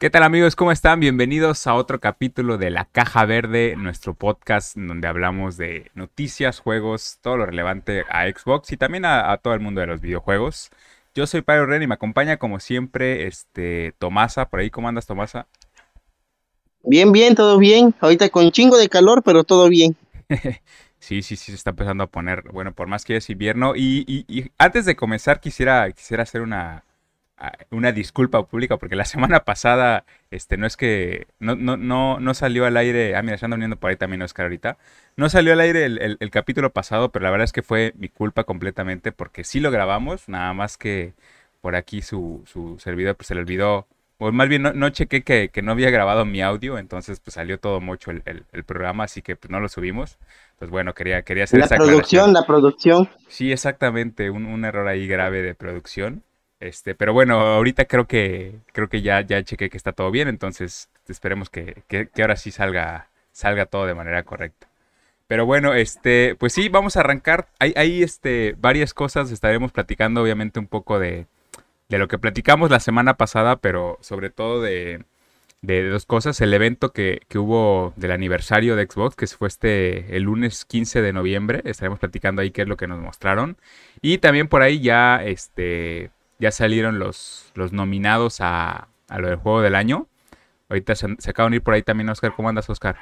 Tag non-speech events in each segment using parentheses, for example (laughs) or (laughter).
¿Qué tal amigos? ¿Cómo están? Bienvenidos a otro capítulo de La Caja Verde, nuestro podcast donde hablamos de noticias, juegos, todo lo relevante a Xbox y también a, todo el mundo de los videojuegos. Yo soy Pablo Ren y me acompaña como siempre este Tomasa. Por ahí, ¿cómo andas Tomasa? Bien, bien, todo bien. Ahorita con chingo de calor, pero todo bien. (laughs) sí, sí, sí, se está empezando a poner, bueno, por más que es invierno. Y, y antes de comenzar quisiera, quisiera hacer una, una disculpa pública porque la (laughs) semana pasada este no es que no, no, no, no salió al aire, ah mira, se anda por ahí también Oscar ahorita, no salió al aire el, capítulo pasado, pero la verdad es que fue mi culpa completamente porque sí lo grabamos, nada más que por aquí su, su servidor pues se le olvidó, o más bien no, no chequé que, no había grabado mi audio, entonces pues salió todo mucho el, programa, así que pues no lo subimos. Pues bueno, quería, quería hacer la producción, la producción. Sí, exactamente, un, un error ahí grave de producción. Este, pero bueno, ahorita creo que creo que ya, ya chequé que está todo bien, entonces esperemos que, que, ahora sí salga, salga todo de manera correcta. Pero bueno, este, pues sí, vamos a arrancar. Hay, hay este, varias cosas, estaremos platicando obviamente un poco de, de lo que platicamos la semana pasada, pero sobre todo de, de dos cosas. El evento que, que, hubo del aniversario de Xbox, que fue este el lunes 15 de noviembre. Estaremos platicando ahí qué es lo que nos mostraron. Y también por ahí ya este ya salieron los, los nominados a, a lo del juego del año. Ahorita se, acaban de ir por ahí también, Oscar. ¿Cómo andas, Oscar?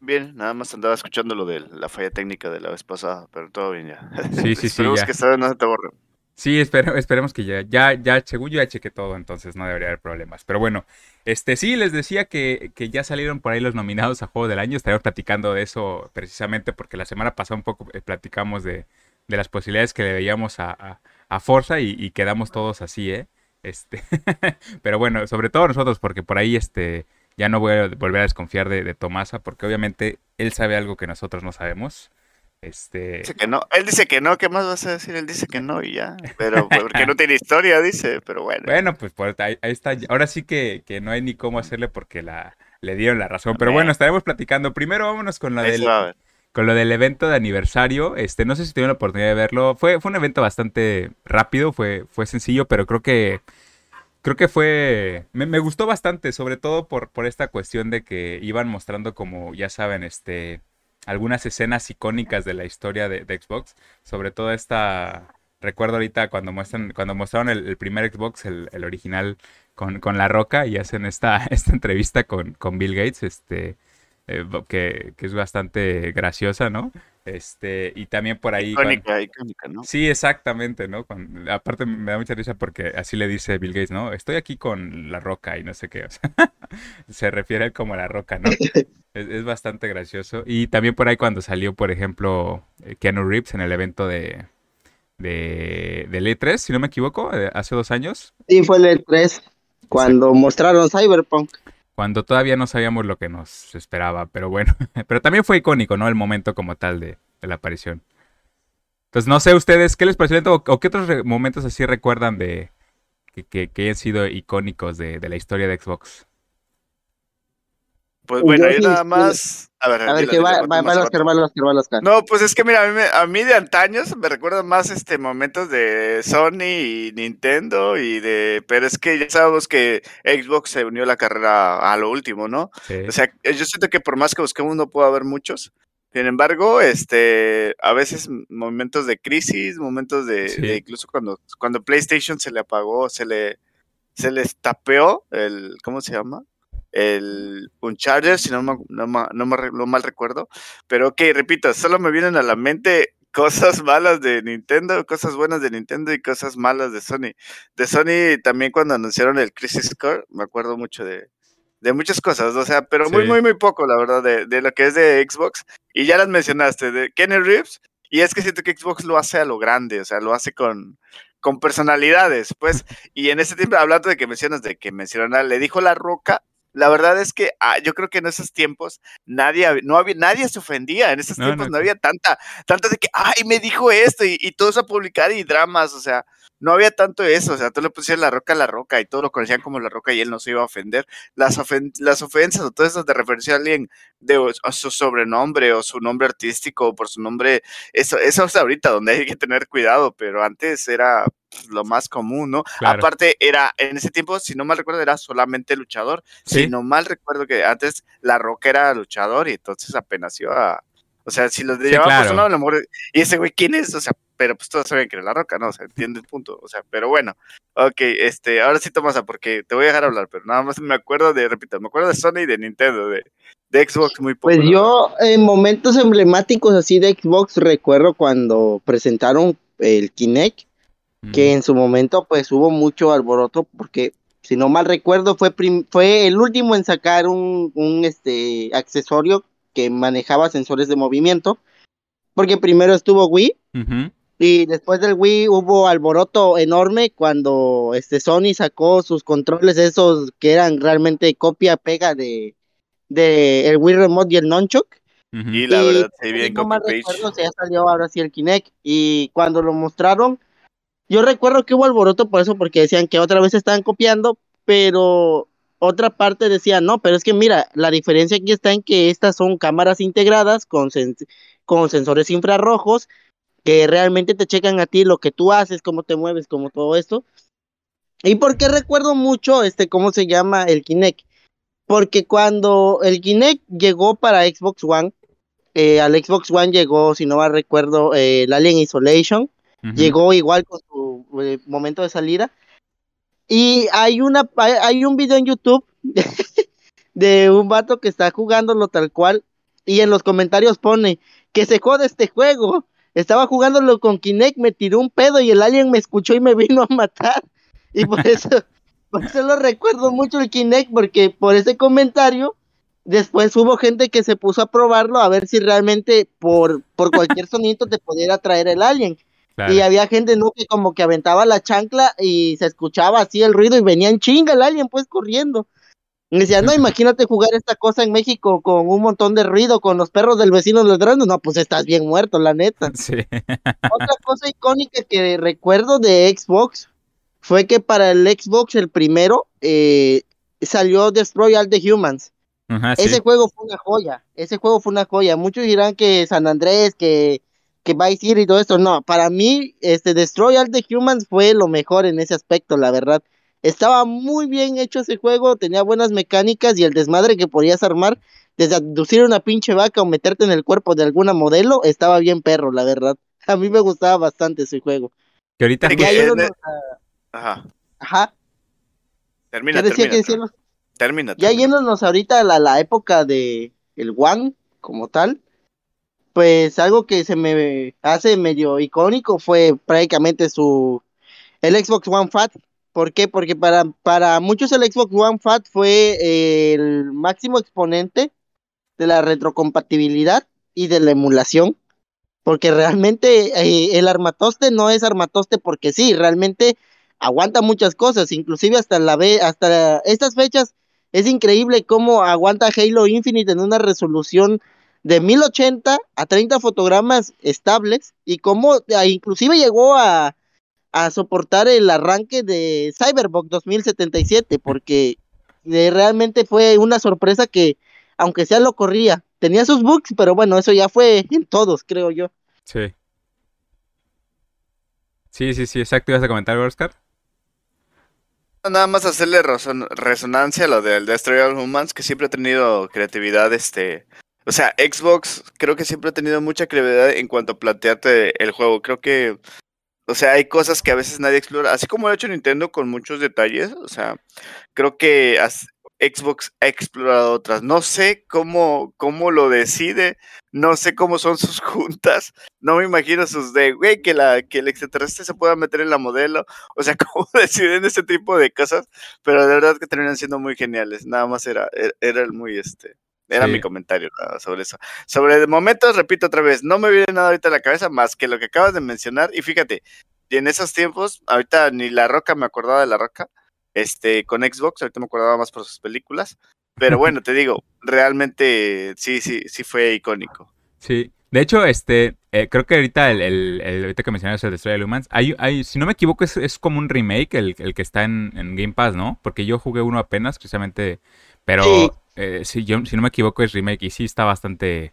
Bien, nada más andaba escuchando lo de la falla técnica de la vez pasada, pero todo bien ya. Sí, sí, (laughs) sí. Esperemos que esta vez no se te borre. Sí, esperemos que ya, ya, ya, según yo ya chequé todo, entonces no debería haber problemas. Pero bueno, este sí, les decía que, que ya salieron por ahí los nominados a Juego del Año. Estaremos platicando de eso precisamente porque la semana pasada un poco eh, platicamos de, de las posibilidades que le veíamos a, a Forza y, quedamos todos así, ¿eh? Este, (laughs) pero bueno, sobre todo nosotros, porque por ahí este, ya no voy a volver a desconfiar de, Tomasa, porque obviamente él sabe algo que nosotros no sabemos. Este... Dice que no, él dice que no, ¿qué más vas a decir? Él dice que no y ya, pero porque no (laughs) tiene historia, dice, pero bueno. Bueno, pues ahí, está, ahora sí que, que, no hay ni cómo hacerle porque la, le dieron la razón, pero bueno, estaremos platicando. Primero vámonos con la del con lo del evento de aniversario, este, no sé si tuvieron la oportunidad de verlo. Fue, fue un evento bastante rápido, fue, fue sencillo, pero creo que creo que fue. Me, gustó bastante, sobre todo por, por esta cuestión de que iban mostrando como, ya saben, este. algunas escenas icónicas de la historia de, Xbox. Sobre todo esta. Recuerdo ahorita cuando muestran, cuando mostraron el, primer Xbox, el, original, con, con, La Roca, y hacen esta, (laughs) esta entrevista con, con Bill Gates. Este eh, que, es bastante graciosa, ¿no? Este, y también por ahí. Icónica, icónica, ¿no? Sí, exactamente, ¿no? aparte me da mucha risa porque así le dice Bill Gates, ¿no? Estoy aquí con la roca y no sé qué. O sea, (laughs) se refiere como a la roca, ¿no? (laughs) Es, bastante gracioso. Y también por ahí cuando salió, por ejemplo, eh, Keanu Reeves en el evento de, de, del E3, si no me equivoco, eh, hace dos años. Sí, fue el E3, cuando mostraron Cyberpunk cuando todavía no sabíamos lo que nos esperaba, pero bueno, (laughs) pero también fue icónico, ¿no? El momento como tal de, la aparición. Entonces, no sé ustedes, ¿qué les pareció o, qué otros momentos así recuerdan de que, que, hayan sido icónicos de, de la historia de Xbox? Pues bueno, yo nada más. A ver, a ver que va, va, va, No, pues es que mira, a mí, a mí de antaños me recuerdan más este momentos de Sony y Nintendo y de. Pero es que ya sabemos que Xbox se unió a la carrera a lo último, ¿no? O sea, yo siento que por más que busquemos no puede haber muchos. Sin embargo, este, a veces momentos de crisis, momentos de, de incluso cuando, cuando PlayStation se le apagó, se le, se le tapeó el, ¿cómo se llama? El Uncharted, si no, no, no, no mal recuerdo. Pero ok, repito, solo me vienen a la mente cosas malas de Nintendo, cosas buenas de Nintendo y cosas malas de Sony. De Sony también cuando anunciaron el Crisis Core, me acuerdo mucho de, de muchas cosas, o sea, pero muy, muy, muy poco, la verdad, de, de, lo que es de Xbox. Y ya las mencionaste, de Kenny Reeves, y es que siento que Xbox lo hace a lo grande, o sea, lo hace con, con personalidades, pues, y en ese tiempo, hablando de que mencionas, de que mencionan, le dijo La Roca la verdad es que ah, yo creo que en esos tiempos nadie, no había, nadie se ofendía. En esos tiempos no, había tanta, tanta de que, ay, me dijo esto y, y todo eso a publicar y dramas. O sea, no había tanto eso, o sea, tú le pusieras la roca a la roca y todo lo conocían como la roca y él no se iba a ofender. Las, las ofensas o todo eso de referencia a alguien de su sobrenombre o su nombre artístico o por su nombre, eso, eso es ahorita donde hay que tener cuidado, pero antes era lo más común, ¿no? Aparte, era, en ese tiempo, si no mal recuerdo, era solamente luchador. Si no mal recuerdo que antes La Roca era luchador y entonces apenas iba a... O sea, si los llamaban por su nombre, y ese güey, ¿quién es? O sea, pero pues todos saben que era La Roca, ¿no? O sea, entiende el punto. O sea, pero bueno. Ok, este, ahora sí, Tomasa, porque te voy a dejar hablar, pero nada más me acuerdo de, repito, me acuerdo de Sony y de Nintendo, de, de Xbox muy poco. Pues yo, en momentos emblemáticos así de Xbox, recuerdo cuando presentaron el Kinect, que en su momento pues hubo mucho alboroto porque si no mal recuerdo fue fue el último en sacar un, un este accesorio que manejaba sensores de movimiento porque primero estuvo Wii y después del Wii hubo alboroto enorme cuando este Sony sacó sus controles esos que eran realmente copia pega de, de el Wii Remote y el Nunchuk y la verdad se bien no mal recuerdo ya salió ahora sí el Kinect. Y cuando lo mostraron yo recuerdo que hubo alboroto por eso, porque decían que otra vez estaban copiando, pero otra parte decía, no, pero es que mira, la diferencia aquí está en que estas son cámaras integradas con, con sensores infrarrojos que realmente te checan a ti lo que tú haces, cómo te mueves, como todo esto. ¿Y por qué recuerdo mucho este, cómo se llama el Kinect? Porque cuando el Kinect llegó para Xbox One, eh, al Xbox One llegó, si no mal recuerdo, eh, el Alien Isolation, llegó igual con su eh, momento de salida. Y hay una hay un video en YouTube (laughs) de, un vato que está jugándolo tal cual y en los comentarios pone que se jode este juego. Estaba jugándolo con Kinect, me tiró un pedo y el alien me escuchó y me vino a matar. Y por (laughs) eso, por eso lo recuerdo mucho el Kinect, porque por ese comentario, después hubo gente que se puso a probarlo a ver si realmente por, por cualquier (laughs) sonido te pudiera traer el alien. Y había gente, ¿no? Que como que aventaba la chancla y se escuchaba así el ruido y venían chinga el alien pues corriendo. Y decía, no, imagínate jugar esta cosa en México con un montón de ruido, con los perros del vecino ladrando. No, pues estás bien muerto, la neta. (laughs) Otra cosa icónica que recuerdo de Xbox fue que para el Xbox, el primero, eh, salió Destroy All the Humans. ese juego fue una joya, ese juego fue una joya. Muchos dirán que San Andrés, que que Vice City y todo esto, no, para mí, este Destroy All the Humans fue lo mejor en ese aspecto, la verdad. Estaba muy bien hecho ese juego, tenía buenas mecánicas y el desmadre que podías armar, desde aducir una pinche vaca o meterte en el cuerpo de alguna modelo, estaba bien perro, la verdad. (laughs) A mí me gustaba bastante ese juego. Que ahorita Ajá. Ajá. Termina, decía termina, que termina, Ya yéndonos ahorita a la, la época de el One como tal, pues algo que se me hace medio icónico fue prácticamente su el Xbox One Fat. ¿Por qué? Porque para, para muchos el Xbox One Fat fue el máximo exponente de la retrocompatibilidad y de la emulación. Porque realmente eh, el armatoste no es armatoste porque sí, realmente aguanta muchas cosas, inclusive hasta la hasta estas fechas es increíble cómo aguanta Halo Infinite en una resolución de 1080 a 30 fotogramas estables y cómo ah, inclusive llegó a, soportar el arranque de Cyberpunk 2077 porque eh, realmente fue una sorpresa que aunque sea lo corría, tenía sus bugs, pero bueno, eso ya fue en todos, creo yo. Sí. Sí, sí, sí, exacto. ¿Ibas a comentar, Oscar? Nada más hacerle resonancia a lo del Destroy All Humans, que siempre ha tenido creatividad este o sea, Xbox creo que siempre ha tenido mucha creatividad en cuanto a plantearte el juego. Creo que, o sea, hay cosas que a veces nadie explora, así como lo ha hecho Nintendo con muchos detalles. O sea, creo que Xbox ha explorado otras. No sé cómo, cómo lo decide, no sé cómo son sus (laughs) juntas. No me imagino sus de, güey, que, la, que el extraterrestre se pueda meter en la modelo. O sea, (laughs) cómo deciden ese tipo de cosas. Pero de verdad que terminan siendo muy geniales. Nada más era, era el muy este era mi comentario sobre eso. Sobre momentos, repito otra vez, no me viene nada ahorita a la cabeza más que lo que acabas de mencionar. Y fíjate, en esos tiempos, ahorita ni La Roca me acordaba de La Roca, este, con Xbox, ahorita me acordaba más por sus películas. Pero (laughs) bueno, te digo, realmente sí, sí, sí fue icónico. Sí, De hecho, este, eh, creo que ahorita el, el, el ahorita que mencionas el Destroy Humans, hay, hay, si no me equivoco, es, es como un remake el, el que está en, en, Game Pass, ¿no? Porque yo jugué uno apenas, precisamente, pero eh, si, yo, si no me equivoco es remake y sí está bastante,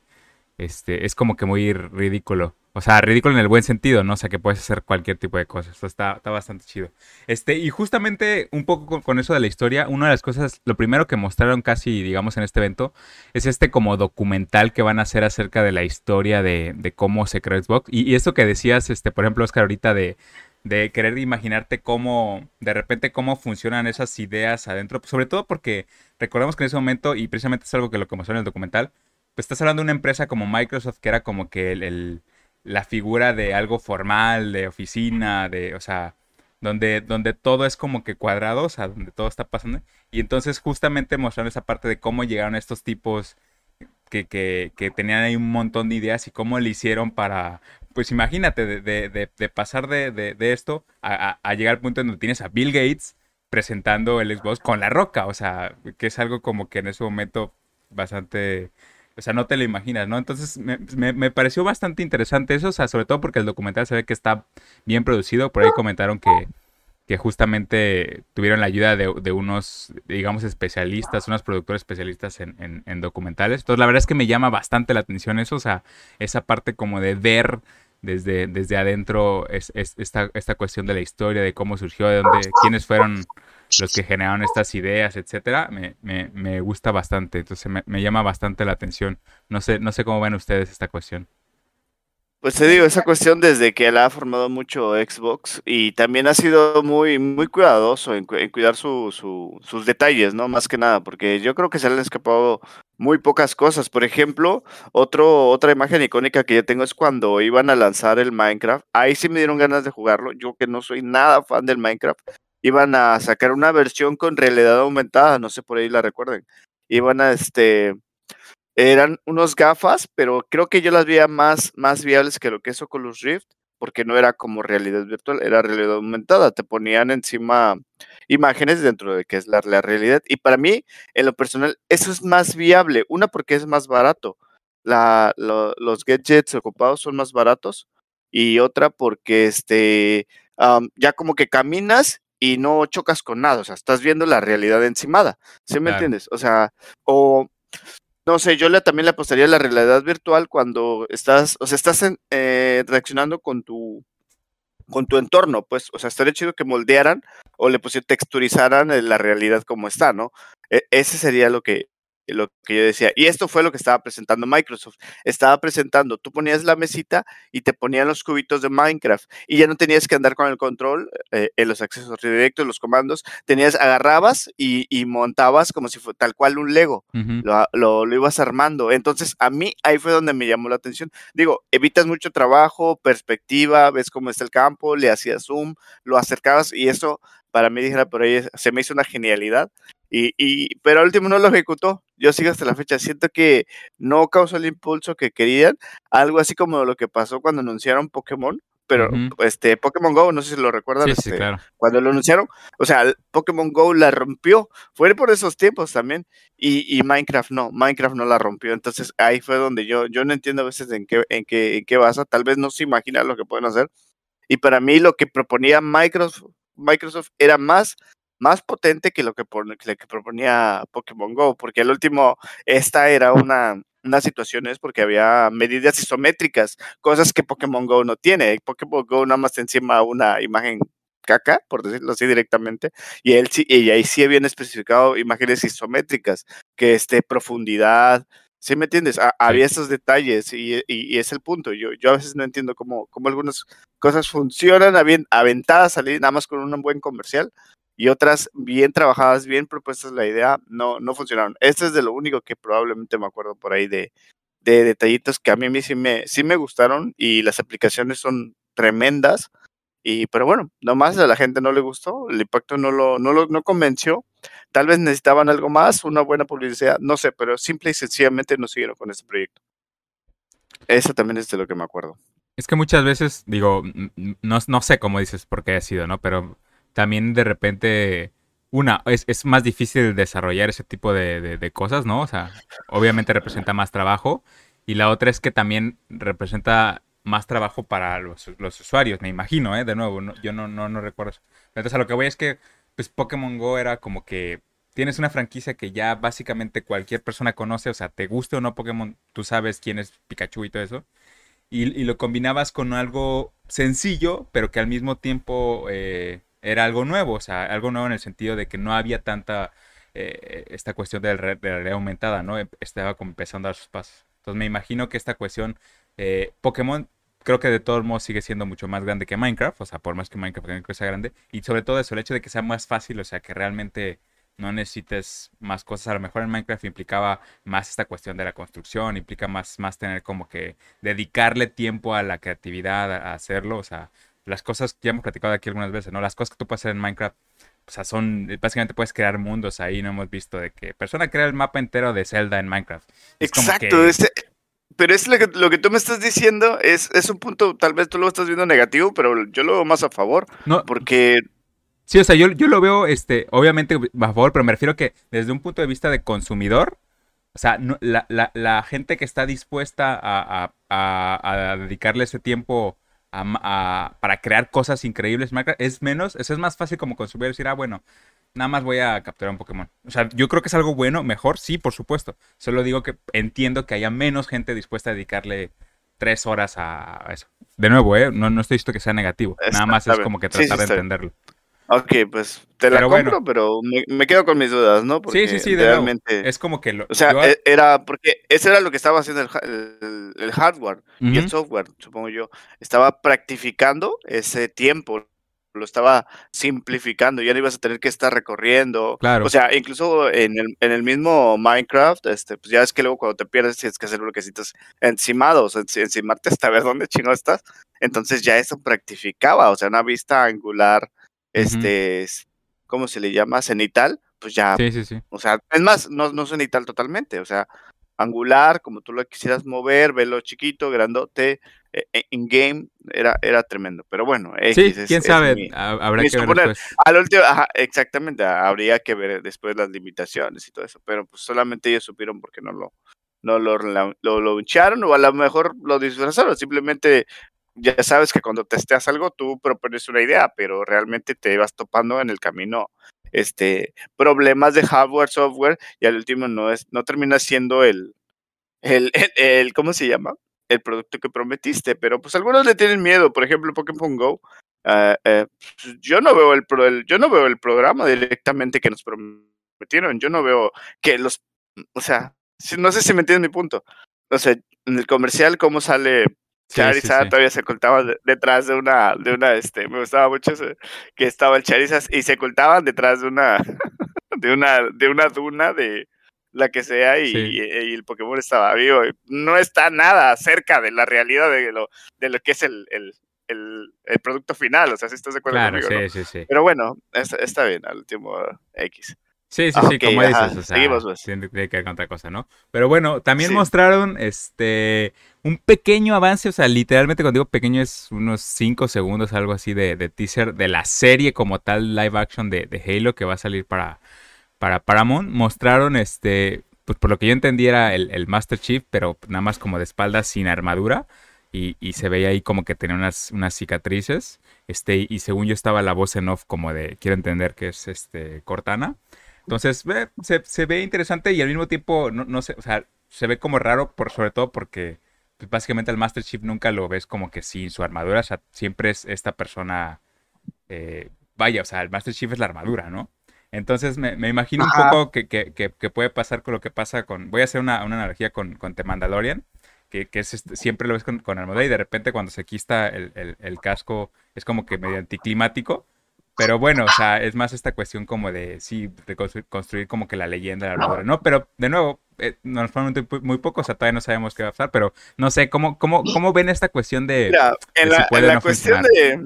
este, es como que muy ridículo. O sea, ridículo en el buen sentido, ¿no? O sea, que puedes hacer cualquier tipo de cosas. Está, está bastante chido. Este, y justamente un poco con, eso de la historia, una de las cosas, lo primero que mostraron casi, digamos, en este evento, es este como documental que van a hacer acerca de la historia de, de cómo se creó Xbox. Y, y, esto que decías, este, por ejemplo, Oscar, ahorita de, de querer imaginarte cómo, de repente, cómo funcionan esas ideas adentro. Sobre todo porque recordemos que en ese momento, y precisamente es algo que lo que en el documental, pues estás hablando de una empresa como Microsoft que era como que el la figura de algo formal, de oficina, de, o sea, donde, donde todo es como que cuadrado, o sea, donde todo está pasando. Y entonces justamente mostrando esa parte de cómo llegaron estos tipos que, que, que tenían ahí un montón de ideas y cómo le hicieron para, pues imagínate, de, de, de, pasar de, esto a, a, llegar al punto en donde tienes a Bill Gates presentando el Xbox con la roca, o sea, que es algo como que en ese momento bastante o sea, no te lo imaginas, ¿no? Entonces me, pareció bastante interesante eso, o sea, sobre todo porque el documental se ve que está bien producido. Por ahí comentaron que, que justamente tuvieron la ayuda de, unos, digamos, especialistas, unos productores especialistas en, en, documentales. Entonces, la verdad es que me llama bastante la atención eso, o sea, esa parte como de ver desde, desde adentro es, esta, esta cuestión de la historia, de cómo surgió, de dónde, quiénes fueron los que generaron estas ideas, etcétera, me, me, me gusta bastante. Entonces me, me, llama bastante la atención. No sé, no sé cómo ven ustedes esta cuestión. Pues te digo, esa cuestión desde que la ha formado mucho Xbox y también ha sido muy, muy cuidadoso en, cuidar su, su, sus detalles, ¿no? Más que nada, porque yo creo que se le han escapado muy pocas cosas. Por ejemplo, otra imagen icónica que yo tengo es cuando iban a lanzar el Minecraft. Ahí sí me dieron ganas de jugarlo. Yo que no soy nada fan del Minecraft, iban a sacar una versión con realidad aumentada, no sé por ahí la recuerden. Iban a este eran unos gafas, pero creo que yo las veía más más viables que lo que es Oculus Rift, porque no era como realidad virtual, era realidad aumentada, te ponían encima imágenes dentro de que es la, la realidad. Y para mí en lo personal eso es más viable, una porque es más barato. La, los gadgets ocupados son más baratos. Y otra porque este ya como que caminas y no chocas con nada, o sea, estás viendo la realidad encimada, ¿sí me entiendes? O sea, o no sé, yo también le apostaría a la realidad virtual cuando estás, o sea, estás eh, reaccionando con tu con tu entorno, pues, o sea, estaría chido que moldearan o le pusieran, texturizaran la realidad como está, ¿no? E, ese sería lo que, lo que yo decía. Y esto fue lo que estaba presentando Microsoft. Estaba presentando, tú ponías la mesita y te ponían los cubitos de Minecraft y ya no tenías que andar con el control eh, en los accesos directos, los comandos. Tenías, agarrabas y, montabas como si fuera tal cual un Lego. lo, lo, ibas armando. Entonces, a mí ahí fue donde me llamó la atención. Digo, evitas mucho trabajo, perspectiva, ves cómo está el campo, le hacías zoom, lo acercabas y eso para mí, dijera por ahí, se me hizo una genialidad. Y, y, pero al último no lo ejecutó. Yo sigo hasta la fecha. Siento que no causó el impulso que querían. Algo así como lo que pasó cuando anunciaron Pokémon. Pero este Pokémon Go, no sé si lo recuerdan. Sí, este, sí, claro. Cuando lo anunciaron, o sea, Pokémon Go la rompió. Fue por esos tiempos también. Y, y, Minecraft no, Minecraft no la rompió. Entonces ahí fue donde yo, yo no entiendo a veces en qué, en qué, en qué basa. Tal vez no se imagina lo que pueden hacer. Y para mí lo que proponía Microsoft, Microsoft era más más potente que lo que, que proponía Pokémon Go, porque al último, esta era una, una situación es porque había medidas isométricas, cosas que Pokémon Go no tiene. Pokémon Go nada más encima una imagen caca, por decirlo así directamente, y él sí, y ahí sí habían especificado imágenes isométricas, que este profundidad, ¿sí me entiendes? Había esos detalles y, y, es el punto. Yo, yo a veces no entiendo cómo, cómo algunas cosas funcionan aventadas, salir nada más con un buen comercial, y otras bien trabajadas, bien propuestas la idea, no, no funcionaron. Este es de lo único que probablemente me acuerdo por ahí de, de detallitos que a mí, sí, me, sí me gustaron y las aplicaciones son tremendas. Y, pero bueno, nomás a la gente no le gustó, el impacto no lo, no lo no convenció. Tal vez necesitaban algo más, una buena publicidad, no sé, pero simple y sencillamente no siguieron con este proyecto. Eso también es de lo que me acuerdo. Es que muchas veces, digo, no, no sé cómo dices por qué ha sido, ¿no? Pero también de repente, una, es, es más difícil desarrollar ese tipo de, de, cosas, ¿no? O sea, obviamente representa más trabajo. Y la otra es que también representa más trabajo para los, usuarios, me imagino, ¿eh? De nuevo, yo no, no, no recuerdo eso. Entonces a lo que voy es que pues Pokémon Go era como que tienes una franquicia que ya básicamente cualquier persona conoce, o sea, te guste o no Pokémon, tú sabes quién es Pikachu y todo eso. Y, lo combinabas con algo sencillo, pero que al mismo tiempo eh, era algo nuevo, o sea, algo nuevo en el sentido de que no había tanta eh, esta cuestión de, la realidad aumentada, ¿no? Estaba como empezando a dar sus pasos. Entonces me imagino que esta cuestión, eh, Pokémon creo que de todos modos sigue siendo mucho más grande que Minecraft, o sea, por más que Minecraft sea grande, y sobre todo eso, el hecho de que sea más fácil, o sea, que realmente no necesites más cosas. A lo mejor en Minecraft implicaba más esta cuestión de la construcción, implica más, más tener como que dedicarle tiempo a la creatividad, a hacerlo. O sea, las cosas que ya hemos platicado aquí algunas veces, ¿no? Las cosas que tú puedes hacer en Minecraft, o sea, son, básicamente puedes crear mundos ahí, no hemos visto de que persona crea el mapa entero de Zelda en Minecraft. Exacto, pero es lo que, lo que tú me estás diciendo, es, es un punto, tal vez tú lo estás viendo negativo, pero yo lo veo más a favor, no, porque Sí, o sea, yo, yo lo veo, este, obviamente, a favor, pero me refiero que desde un punto de vista de consumidor, o sea, la, la, la, gente que está dispuesta a, a, a, dedicarle ese tiempo para crear cosas increíbles es menos, eso es más fácil como consumidor decir, ah, bueno, nada más voy a capturar un Pokémon. O sea, yo creo que es algo bueno, mejor, sí, por supuesto. Solo digo que entiendo que haya menos gente dispuesta a dedicarle tres horas a eso. De nuevo, ¿eh? No, no estoy diciendo que sea negativo. nada más es como que tratar de entenderlo. Ok, pues te la compro, pero me, quedo con mis dudas, ¿no? Porque sí, sí, sí, realmente. Es como que lo. O sea, e, era. Porque eso era lo que estaba haciendo el, el, hardware y el software, supongo yo. Estaba practicando ese tiempo, lo estaba simplificando, ya no ibas a tener que estar recorriendo. Claro. O sea, incluso en el, en el mismo Minecraft, este, pues ya es que luego cuando te pierdes tienes que hacer bloquecitos encimados, encimarte hasta ver dónde chino estás. Entonces ya eso practificaba, o sea, una vista angular este, ¿cómo se le llama? Cenital, pues ya, sí, sí, sí. o sea, es más, no, no cenital totalmente, o sea, angular, como tú lo quisieras mover, velo chiquito, grandote, en e, game era, era tremendo, pero bueno, sí, quién sabe, habrá que ver después. Al último, exactamente, habría que ver después las limitaciones y todo eso, pero pues solamente ellos supieron porque no lo, no lo, lo, lo, o a lo mejor lo disfrazaron, simplemente ya sabes que cuando testeas algo tú propones una idea, pero realmente te vas topando en el camino este problemas de hardware, software y al último no es no termina siendo el el, (laughs) el, ¿cómo se llama? el producto que prometiste, pero pues algunos le tienen miedo, por ejemplo, Pokémon Go. Pues, yo no veo el, yo no veo el programa directamente que nos prometieron, yo no veo que los o sea, no sé si me entiendes mi punto. O sea, en el comercial cómo sale Charizard todavía se ocultaba detrás de una, de una, este, me gustaba mucho que estaba el Charizard y se ocultaban detrás de una, (laughs) de una, de una duna de la que sea y, el Pokémon estaba vivo. No está nada cerca de la realidad de lo, de lo que es el, el, el, producto final, o sea, si estás de acuerdo conmigo, Pero bueno, está, bien, al último X. Sí, sí, sí, como dices, o sea, seguimos, pues. tiene que ver con otra cosa, ¿no? Pero bueno, también mostraron este un pequeño avance, o sea, literalmente cuando digo pequeño es unos 5 segundos, algo así de, teaser de la serie como tal live action de, Halo que va a salir para, para Paramount. Mostraron este, pues por lo que yo entendí era el, Master Chief, pero nada más como de espalda sin armadura. Y, y, se veía ahí como que tenía unas, unas cicatrices. Este, y según yo estaba la voz en off como de, quiero entender que es este Cortana. Entonces, se, ve interesante y al mismo tiempo, no, no sé, o sea, se ve como raro, por, sobre todo porque pues, básicamente el Master Chief nunca lo ves como que sin su armadura, o sea, siempre es esta persona, eh, vaya, o sea, el Master Chief es la armadura, ¿no? Entonces me, imagino un poco que, que, puede pasar con lo que pasa con, voy a hacer una, analogía con, con The Mandalorian, que, es este, siempre lo ves con, con, armadura y de repente cuando se quista el, el, el casco es como que medio anticlimático pero bueno, o sea, es más esta cuestión como de, sí, de construir, como que la leyenda de la ¿no? Pero, de nuevo, eh, normalmente muy poco, o sea, todavía no sabemos qué va a pasar, pero no sé, ¿cómo, cómo, cómo ven esta cuestión de... Mira, en la, en la cuestión de,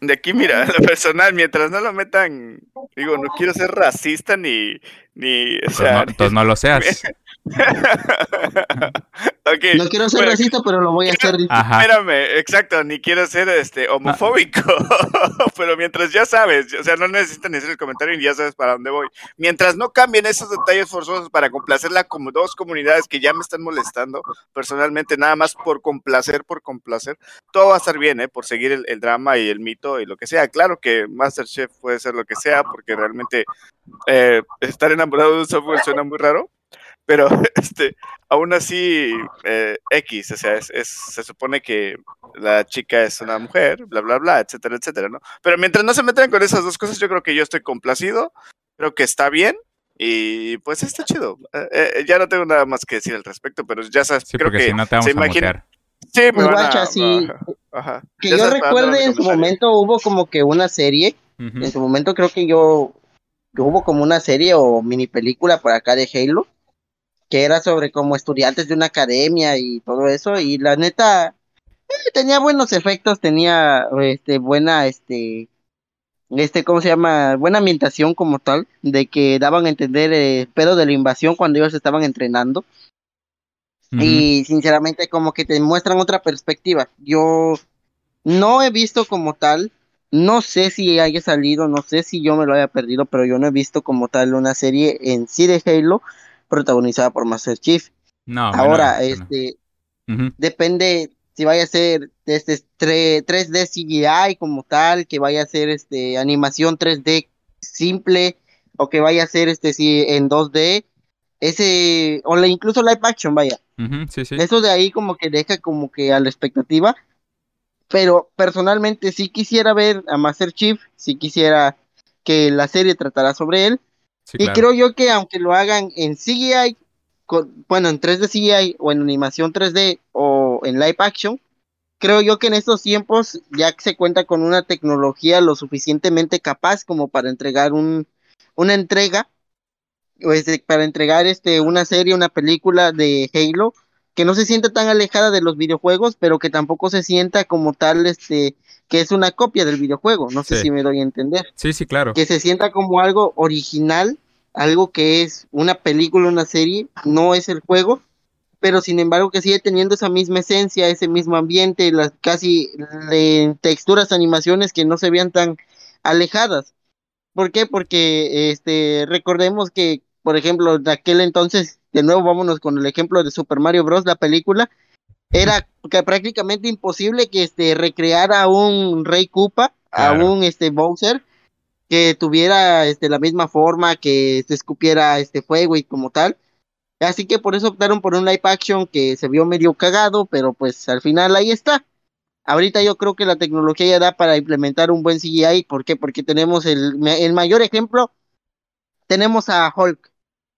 de, aquí, mira, (laughs) lo personal, mientras no lo metan, digo, no quiero ser racista ni... ni o sea, entonces no, lo (laughs) seas. (laughs) No quiero ser racista, pero lo voy a hacer. Espérame, exacto, ni quiero ser este homofóbico. (laughs) pero mientras ya sabes, o sea, no necesitas ni hacer el comentario y ya sabes para dónde voy. Mientras no cambien esos detalles forzosos para complacerla como dos comunidades que ya me están molestando personalmente, nada más por complacer, por complacer, todo va a estar bien, ¿eh? Por seguir el, el drama y el mito y lo que sea. Claro que Masterchef puede ser lo que sea, porque realmente eh, estar enamorado de un software suena muy raro pero (laughs) este, aún así, eh, X, o sea, es, se supone que la chica es una mujer, bla, bla, bla, etcétera, etcétera, ¿no? Pero mientras no se metan con esas dos cosas, yo creo que yo estoy complacido, creo que está bien. Y pues está chido. Eh, eh, ya no tengo nada más que decir al respecto, pero ya sabes, creo que si no te vamos se imagina. Sí, me pues, van Que yo recuerde, en su momento hubo como que una serie. En su momento creo que yo hubo como una serie o mini película por acá de Halo que era sobre como estudiantes de una academia y todo eso, y la neta eh, tenía buenos efectos, tenía este buena este este cómo se llama, buena ambientación como tal, de que daban a entender el pedo de la invasión cuando ellos estaban entrenando. Y sinceramente como que te muestran otra perspectiva. Yo no he visto como tal, no sé si haya salido, no sé si yo me lo haya perdido, pero yo no he visto como tal una serie en sí de Halo protagonizada por Master Chief. No, Ahora, este, depende si vaya a ser este 3D CGI como tal, que vaya a ser este animación 3D simple o que vaya a ser este si en 2D, ese o incluso live action, vaya. Eso de ahí como que deja como que a la expectativa, pero personalmente sí quisiera ver a Master Chief, sí quisiera que la serie tratara sobre él, y creo yo que aunque lo hagan en CGI, bueno, en 3D CGI o en animación 3D o en live action, creo yo que en estos tiempos ya se cuenta con una tecnología lo suficientemente capaz como para entregar un, una entrega, pues, para entregar este, una serie, una película de Halo que no se sienta tan alejada de los videojuegos, pero que tampoco se sienta como tal, este, que es una copia del videojuego. No sé si me doy a entender. Sí, sí, claro. Que se sienta como algo original, algo que es una película, una serie, no es el juego, pero sin embargo que sigue teniendo esa misma esencia, ese mismo ambiente, las casi texturas, animaciones que no se vean tan alejadas. ¿Por qué? Porque este recordemos que, por ejemplo, de aquel entonces, de nuevo vámonos con el ejemplo de Super Mario Bros. la película, era prácticamente imposible que este recreara a un Rey Koopa, a un este Bowser que tuviera este la misma forma, que se escupiera este fuego y como tal. Así que por eso optaron por un live action que se vio medio cagado, pero pues al final ahí está. Ahorita yo creo que la tecnología ya da para implementar un buen CGI. ¿Por qué? Porque tenemos el, el mayor ejemplo. Tenemos a Hulk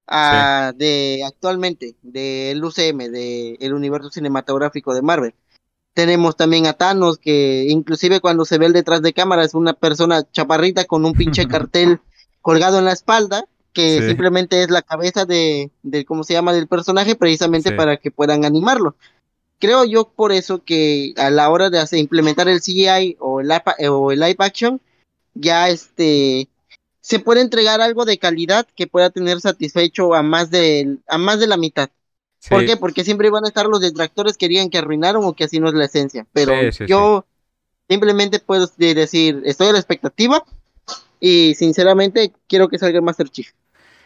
de actualmente del UCM, del universo cinematográfico de Marvel. Tenemos también a Thanos, que inclusive cuando se ve el detrás de cámara es una persona chaparrita con un pinche (laughs) cartel colgado en la espalda, que simplemente es la cabeza de, de, ¿cómo se llama?, del personaje, precisamente para que puedan animarlo. Creo yo por eso que a la hora de hacer, implementar el CGI o el, o el live action, ya este se puede entregar algo de calidad que pueda tener satisfecho a más de, a más de la mitad. ¿Por qué? Porque siempre van a estar los detractores que querían que arruinaron o que así no es la esencia. Pero yo simplemente puedo decir, estoy a la expectativa y sinceramente quiero que salga Master Chief.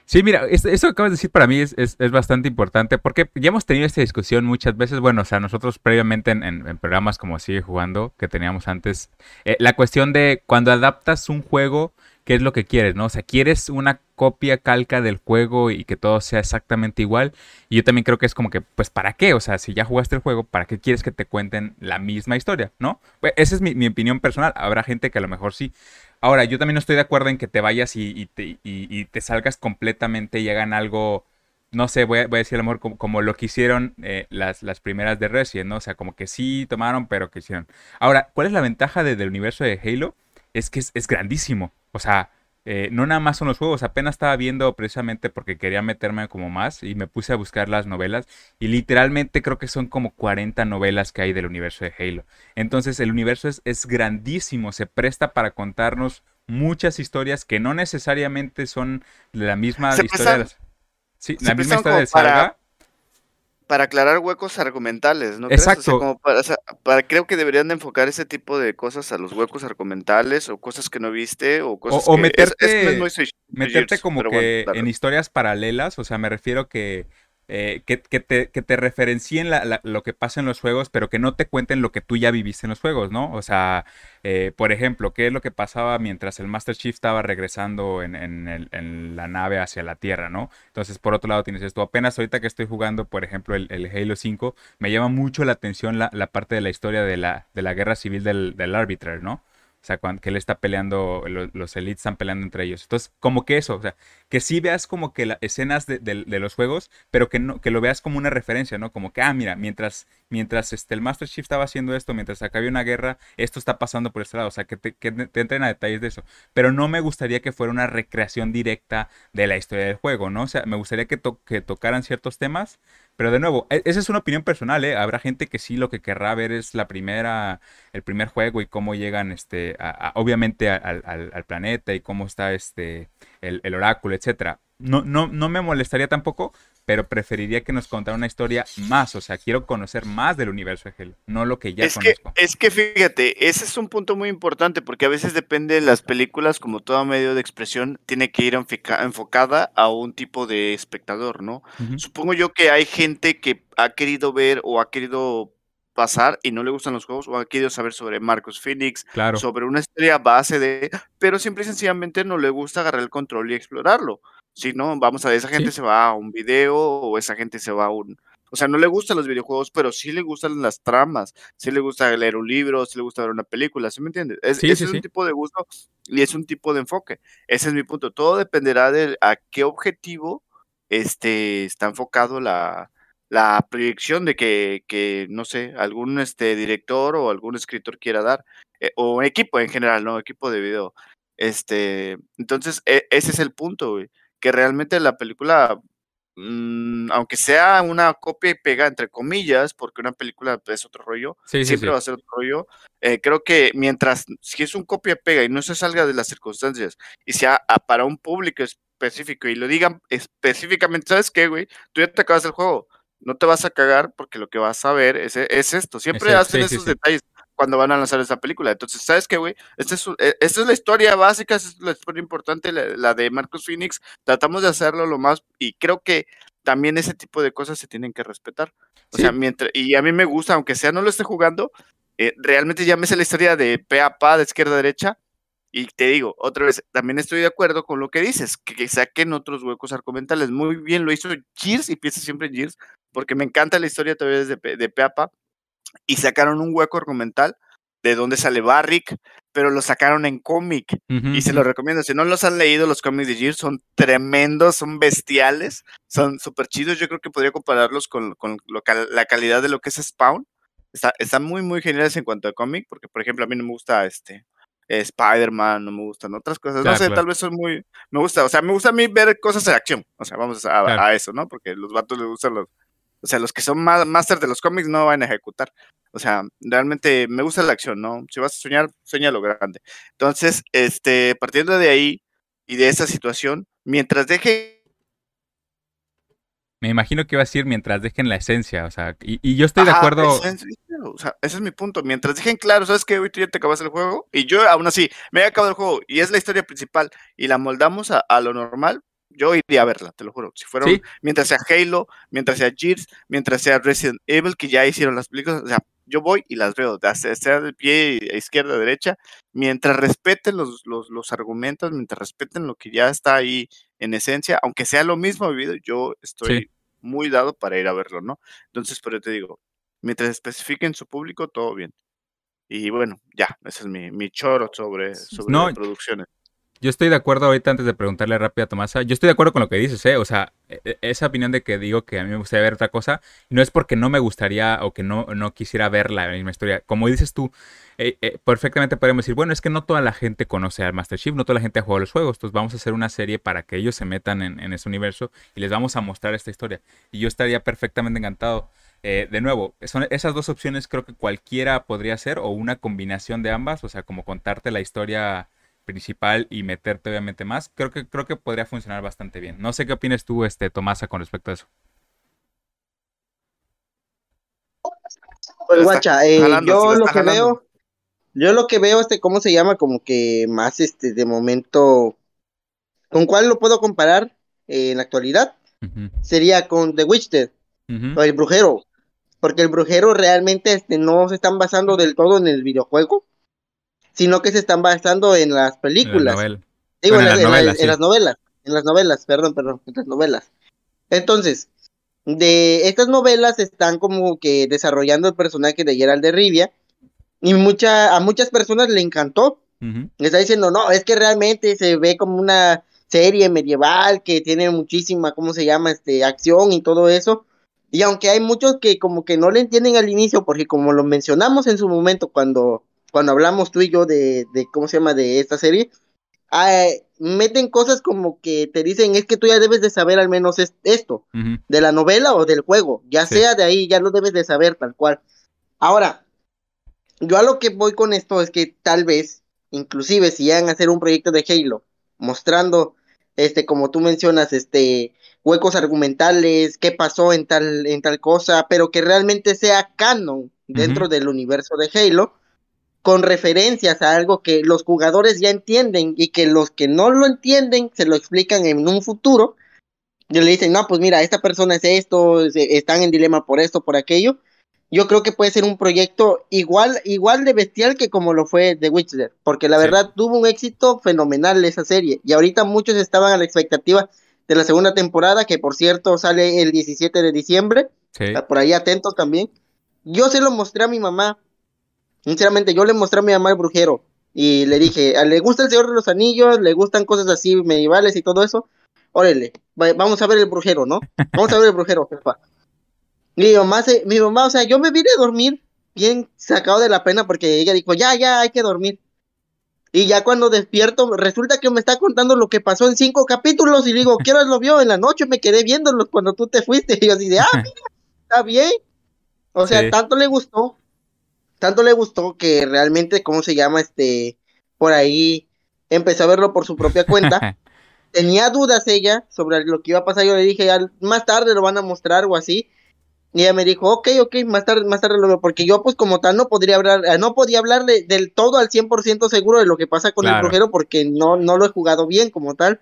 Sí, mira, eso que acabas de decir para mí es, es, bastante importante porque ya hemos tenido esta discusión muchas veces, bueno, o sea, nosotros previamente en, programas como Sigue Jugando, que teníamos antes, eh, la cuestión de cuando adaptas un juego qué es lo que quieres, ¿no? O sea, quieres una copia calca del juego y que todo sea exactamente igual. Y yo también creo que es como que, pues, ¿para qué? O sea, si ya jugaste el juego, ¿para qué quieres que te cuenten la misma historia, ¿no? Pues, esa es mi, opinión personal. Habrá gente que a lo mejor sí. Ahora, yo también no estoy de acuerdo en que te vayas y, te, salgas completamente y hagan algo no sé, voy a, decir, amor, como, lo que hicieron eh, las, las, primeras de Resident, ¿no? O sea, como que sí tomaron, pero que hicieron. Ahora, ¿cuál es la ventaja del universo de Halo? Es que es, es grandísimo. O sea, eh, no nada más son los juegos, apenas estaba viendo precisamente porque quería meterme como más y me puse a buscar las novelas y literalmente creo que son como 40 novelas que hay del universo de Halo. Entonces el universo es, es grandísimo, se presta para contarnos muchas historias que no necesariamente son la misma historia. sí, la misma historia de Saga. para aclarar huecos argumentales, ¿no? Exacto. para, creo que deberían de enfocar ese tipo de cosas a los huecos argumentales o cosas que no viste o cosas o, que... meterte, meterte como que en historias paralelas, o sea, me refiero que eh, que, te, que, te, referencien lo que pasa en los juegos, pero que no te cuenten lo que tú ya viviste en los juegos, ¿no? O sea, eh, por ejemplo, ¿qué es lo que pasaba mientras el Master Chief estaba regresando en, la nave hacia la Tierra, ¿no? Entonces, por otro lado, tienes esto. Apenas ahorita que estoy jugando, por ejemplo, el, Halo 5, me llama mucho la atención la, parte de la historia de la, de la guerra civil del, del Arbiter, ¿no? O sea, cuando, que él está peleando, los, elites están peleando entre ellos. Entonces, como que eso, o sea, que sí veas como que las escenas de, los juegos, pero que no, que lo veas como una referencia, ¿no? Como que, ah, mira, mientras, mientras este, el Master Chief estaba haciendo esto, mientras acá una guerra, esto está pasando por este lado. O sea, que te, que te entren a detalles de eso. Pero no me gustaría que fuera una recreación directa de la historia del juego, ¿no? O sea, me gustaría que, que tocaran ciertos temas, pero de nuevo, e, esa es una opinión personal, ¿eh? Habrá gente que sí lo que querrá ver es la primera, el primer juego y cómo llegan, este, obviamente al, al, planeta y cómo está este, el, el oráculo, etcétera. No, no, no me molestaría tampoco, pero preferiría que nos contara una historia más, o sea, quiero conocer más del universo de Halo, no lo que ya es conozco. Que, es que fíjate, ese es un punto muy importante porque a veces depende de las películas, como todo medio de expresión, tiene que ir enfocada a un tipo de espectador, ¿no? Supongo yo que hay gente que ha querido ver o ha querido pasar y no le gustan los juegos o ha querido saber sobre Marcos Phoenix, sobre una historia base de, pero simple y sencillamente no le gusta agarrar el control y explorarlo. Si no, vamos a ver, esa gente se va a un video o esa gente se va a un... O sea, no le gustan los videojuegos, pero sí le gustan las tramas, sí le gusta leer un libro, sí le gusta ver una película, ¿sí me entiendes? Es, ese es un tipo de gusto y es un tipo de enfoque. Ese es mi punto. Todo dependerá de a qué objetivo este, está enfocado la, la proyección de que, que, no sé, algún este, director o algún escritor quiera dar, eh, o equipo en general, ¿no? Equipo de video. Este, entonces, e, ese es el punto, güey que realmente la película, mm, aunque sea una copia y pega, entre comillas, porque una película es otro rollo, siempre va a ser otro rollo, eh, creo que mientras, si es un copia y pega y no se salga de las circunstancias y sea para un público específico y lo digan específicamente, ¿sabes qué, güey? Tú ya te acabas el juego. No te vas a cagar porque lo que vas a ver es, es esto. Siempre hacen esos detalles cuando van a lanzar esa película. Entonces, ¿sabes qué, güey? Esta es, e, esta es la historia básica, esta es la historia importante, la, de Marcus Phoenix. Tratamos de hacerlo lo más, y creo que también ese tipo de cosas se tienen que respetar. O sea, mientras, y a mí me gusta, aunque sea no lo esté jugando, eh, realmente ya me sé la historia de pe a pa, de izquierda a derecha, y te digo, otra vez, también estoy de acuerdo con lo que dices, que, saquen otros huecos argumentales. Muy bien lo hizo Gears y piensa siempre en Gears, porque me encanta la historia todavía de, de Peapa y sacaron un hueco argumental de donde sale Barrick, pero lo sacaron en cómic y se lo recomiendo. Si no los han leído, los cómics de Gears son tremendos, son bestiales, son súper chidos. Yo creo que podría compararlos con, la calidad de lo que es Spawn. Está, están muy, muy geniales en cuanto a cómic, porque por ejemplo a mí no me gusta este Spider-Man, no me gustan otras cosas. no sé, tal vez soy muy. Me gusta, o sea, me gusta a mí ver cosas en acción. O sea, vamos a, a eso, ¿no? Porque los vatos les gustan los, o sea, los que son máster de los cómics no van a ejecutar. O sea, realmente me gusta la acción, ¿no? Si vas a soñar, sueña lo grande. Entonces, este, partiendo de ahí y de esa situación, mientras deje me imagino que iba a decir mientras dejen la esencia, o sea, y, yo estoy de acuerdo. o sea, ese es mi punto. Mientras dejen claro, ¿sabes qué? Hoy tú ya te acabas el juego y yo aún así me he acabado el juego y es la historia principal y la moldamos a, a lo normal, yo iría a verla, te lo juro. Si fueron, mientras sea Halo, mientras sea Gears, mientras sea Resident Evil, que ya hicieron las películas, o sea, yo voy y las veo, sea del pie izquierda, derecha, mientras respeten los, los, los, argumentos, mientras respeten lo que ya está ahí en esencia, aunque sea lo mismo vivido, yo estoy muy dado para ir a verlo, ¿no? Entonces, pero te digo, mientras especifiquen su público, todo bien. Y bueno, ya, ese es mi, mi choro sobre, sobre producciones. Yo estoy de acuerdo ahorita antes de preguntarle rápido a Tomasa. Yo estoy de acuerdo con lo que dices, ¿eh? O sea, e, e, esa opinión de que digo que a mí me gustaría ver otra cosa, no es porque no me gustaría o que no, no quisiera ver la misma historia. Como dices tú, eh, eh, perfectamente podemos decir, bueno, es que no toda la gente conoce al Master Chief, no toda la gente ha jugado los juegos, entonces vamos a hacer una serie para que ellos se metan en, ese universo y les vamos a mostrar esta historia. Y yo estaría perfectamente encantado. Eh, de nuevo, son esas dos opciones creo que cualquiera podría ser o una combinación de ambas, o sea, como contarte la historia principal y meterte obviamente más, creo que, creo que podría funcionar bastante bien. No sé qué opinas tú, este, Tomasa, con respecto a eso. Pues guacha, eh, yo lo que veo, yo lo que veo, este, ¿cómo se llama? Como que más, este, de momento, ¿con cuál lo puedo comparar eh, en la actualidad? Sería con The Witcher, o el Brujero, porque el Brujero realmente, este, no se están basando del todo en el videojuego, sino que se están basando en las películas. Digo, en, las novelas, en las novelas, perdón, perdón, en las novelas. Entonces, de estas novelas están como que desarrollando el personaje de Gerald de Rivia y mucha, a muchas personas le encantó. Le está diciendo, no, es que realmente se ve como una serie medieval que tiene muchísima, ¿cómo se llama? Este, acción y todo eso. Y aunque hay muchos que como que no le entienden al inicio, porque como lo mencionamos en su momento cuando, cuando hablamos tú y yo de, de ¿cómo se llama? De esta serie, meten cosas como que te dicen es que tú ya debes de saber al menos esto, de la novela o del juego, ya sea de ahí, ya lo debes de saber tal cual. Ahora, yo a lo que voy con esto es que tal vez, inclusive si llegan a hacer un proyecto de Halo, mostrando, este, como tú mencionas, este, huecos argumentales, qué pasó en tal, en tal cosa, pero que realmente sea canon dentro del universo de Halo, con referencias a algo que los jugadores ya entienden y que los que no lo entienden se lo explican en un futuro. Y le dicen, no, pues mira, esta persona es esto, están en dilema por esto, por aquello. Yo creo que puede ser un proyecto igual, igual de bestial que como lo fue The Witcher, porque la verdad tuvo un éxito fenomenal esa serie. Y ahorita muchos estaban a la expectativa de la segunda temporada, que por cierto sale el 17 de diciembre. Por ahí atentos también. Yo se lo mostré a mi mamá Sinceramente, yo le mostré a mi mamá el brujero y le dije, ah, ¿le gusta el Señor de los Anillos? ¿Le gustan cosas así medievales y todo eso? Órale, vamos a ver el brujero, ¿no? Vamos a ver el brujero, jefa. Mi mamá, se, mi mamá, o sea, yo me vine a dormir bien sacado de la pena porque ella dijo, ya, ya, hay que dormir. Y ya cuando despierto, resulta que me está contando lo que pasó en cinco capítulos y digo, ¿qué hora lo vio? En la noche me quedé viéndolo cuando tú te fuiste. (laughs) Y yo así de, ah, mira, está bien. O sea, tanto le gustó tanto le gustó que realmente, ¿cómo se llama? Este, por ahí empezó a verlo por su propia cuenta. (laughs) Tenía dudas ella sobre lo que iba a pasar. Yo le dije, más tarde lo van a mostrar o así. Y ella me dijo, ok, ok, más tarde, más tarde lo veo, porque yo pues como tal no podría hablar, eh, no podía hablarle del todo al 100% seguro de lo que pasa con el brujero porque no, no lo he jugado bien como tal.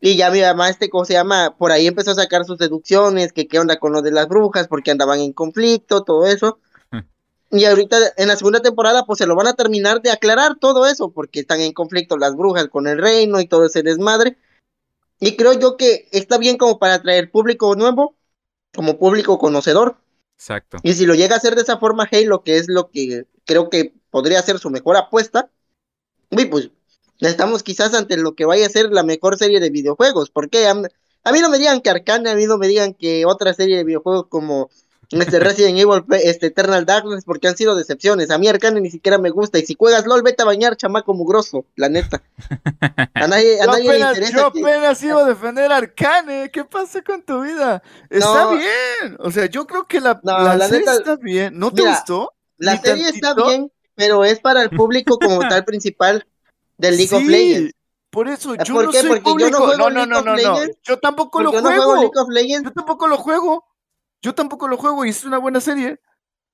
Y ya mi mamá, este, ¿cómo se llama? Por ahí empezó a sacar sus deducciones, que qué onda con lo de las brujas, porque andaban en conflicto, todo eso. Y ahorita en la segunda temporada pues se lo van a terminar de aclarar todo eso porque están en conflicto las brujas con el reino y todo ese desmadre. Y creo yo que está bien como para atraer público nuevo, como público conocedor. Exacto. Y si lo llega a hacer de esa forma Halo, que es lo que creo que podría ser su mejor apuesta, uy, pues estamos quizás ante lo que vaya a ser la mejor serie de videojuegos. Porque a, a mí no me digan que Arcane, a mí no me digan que otra serie de videojuegos como este Resident Evil, este Eternal Darkness, porque han sido decepciones. A mí Arcane ni siquiera me gusta. Y si juegas LOL, vete a bañar, chamaco mugroso, la neta. A nadie, a nadie le interesa. Yo apenas iba a defender Arcane. ¿Qué pasa con tu vida? Está bien. O sea, yo creo que la, la, serie está bien. ¿No te gustó? La serie está bien, pero es para el público como (laughs) tal principal del League of Legends. Por eso, yo ¿Por no qué? soy Porque público. Yo no, juego no, no, no, no, Yo tampoco lo juego. No juego League of Legends. Yo tampoco lo juego. Yo tampoco lo juego y es una buena serie.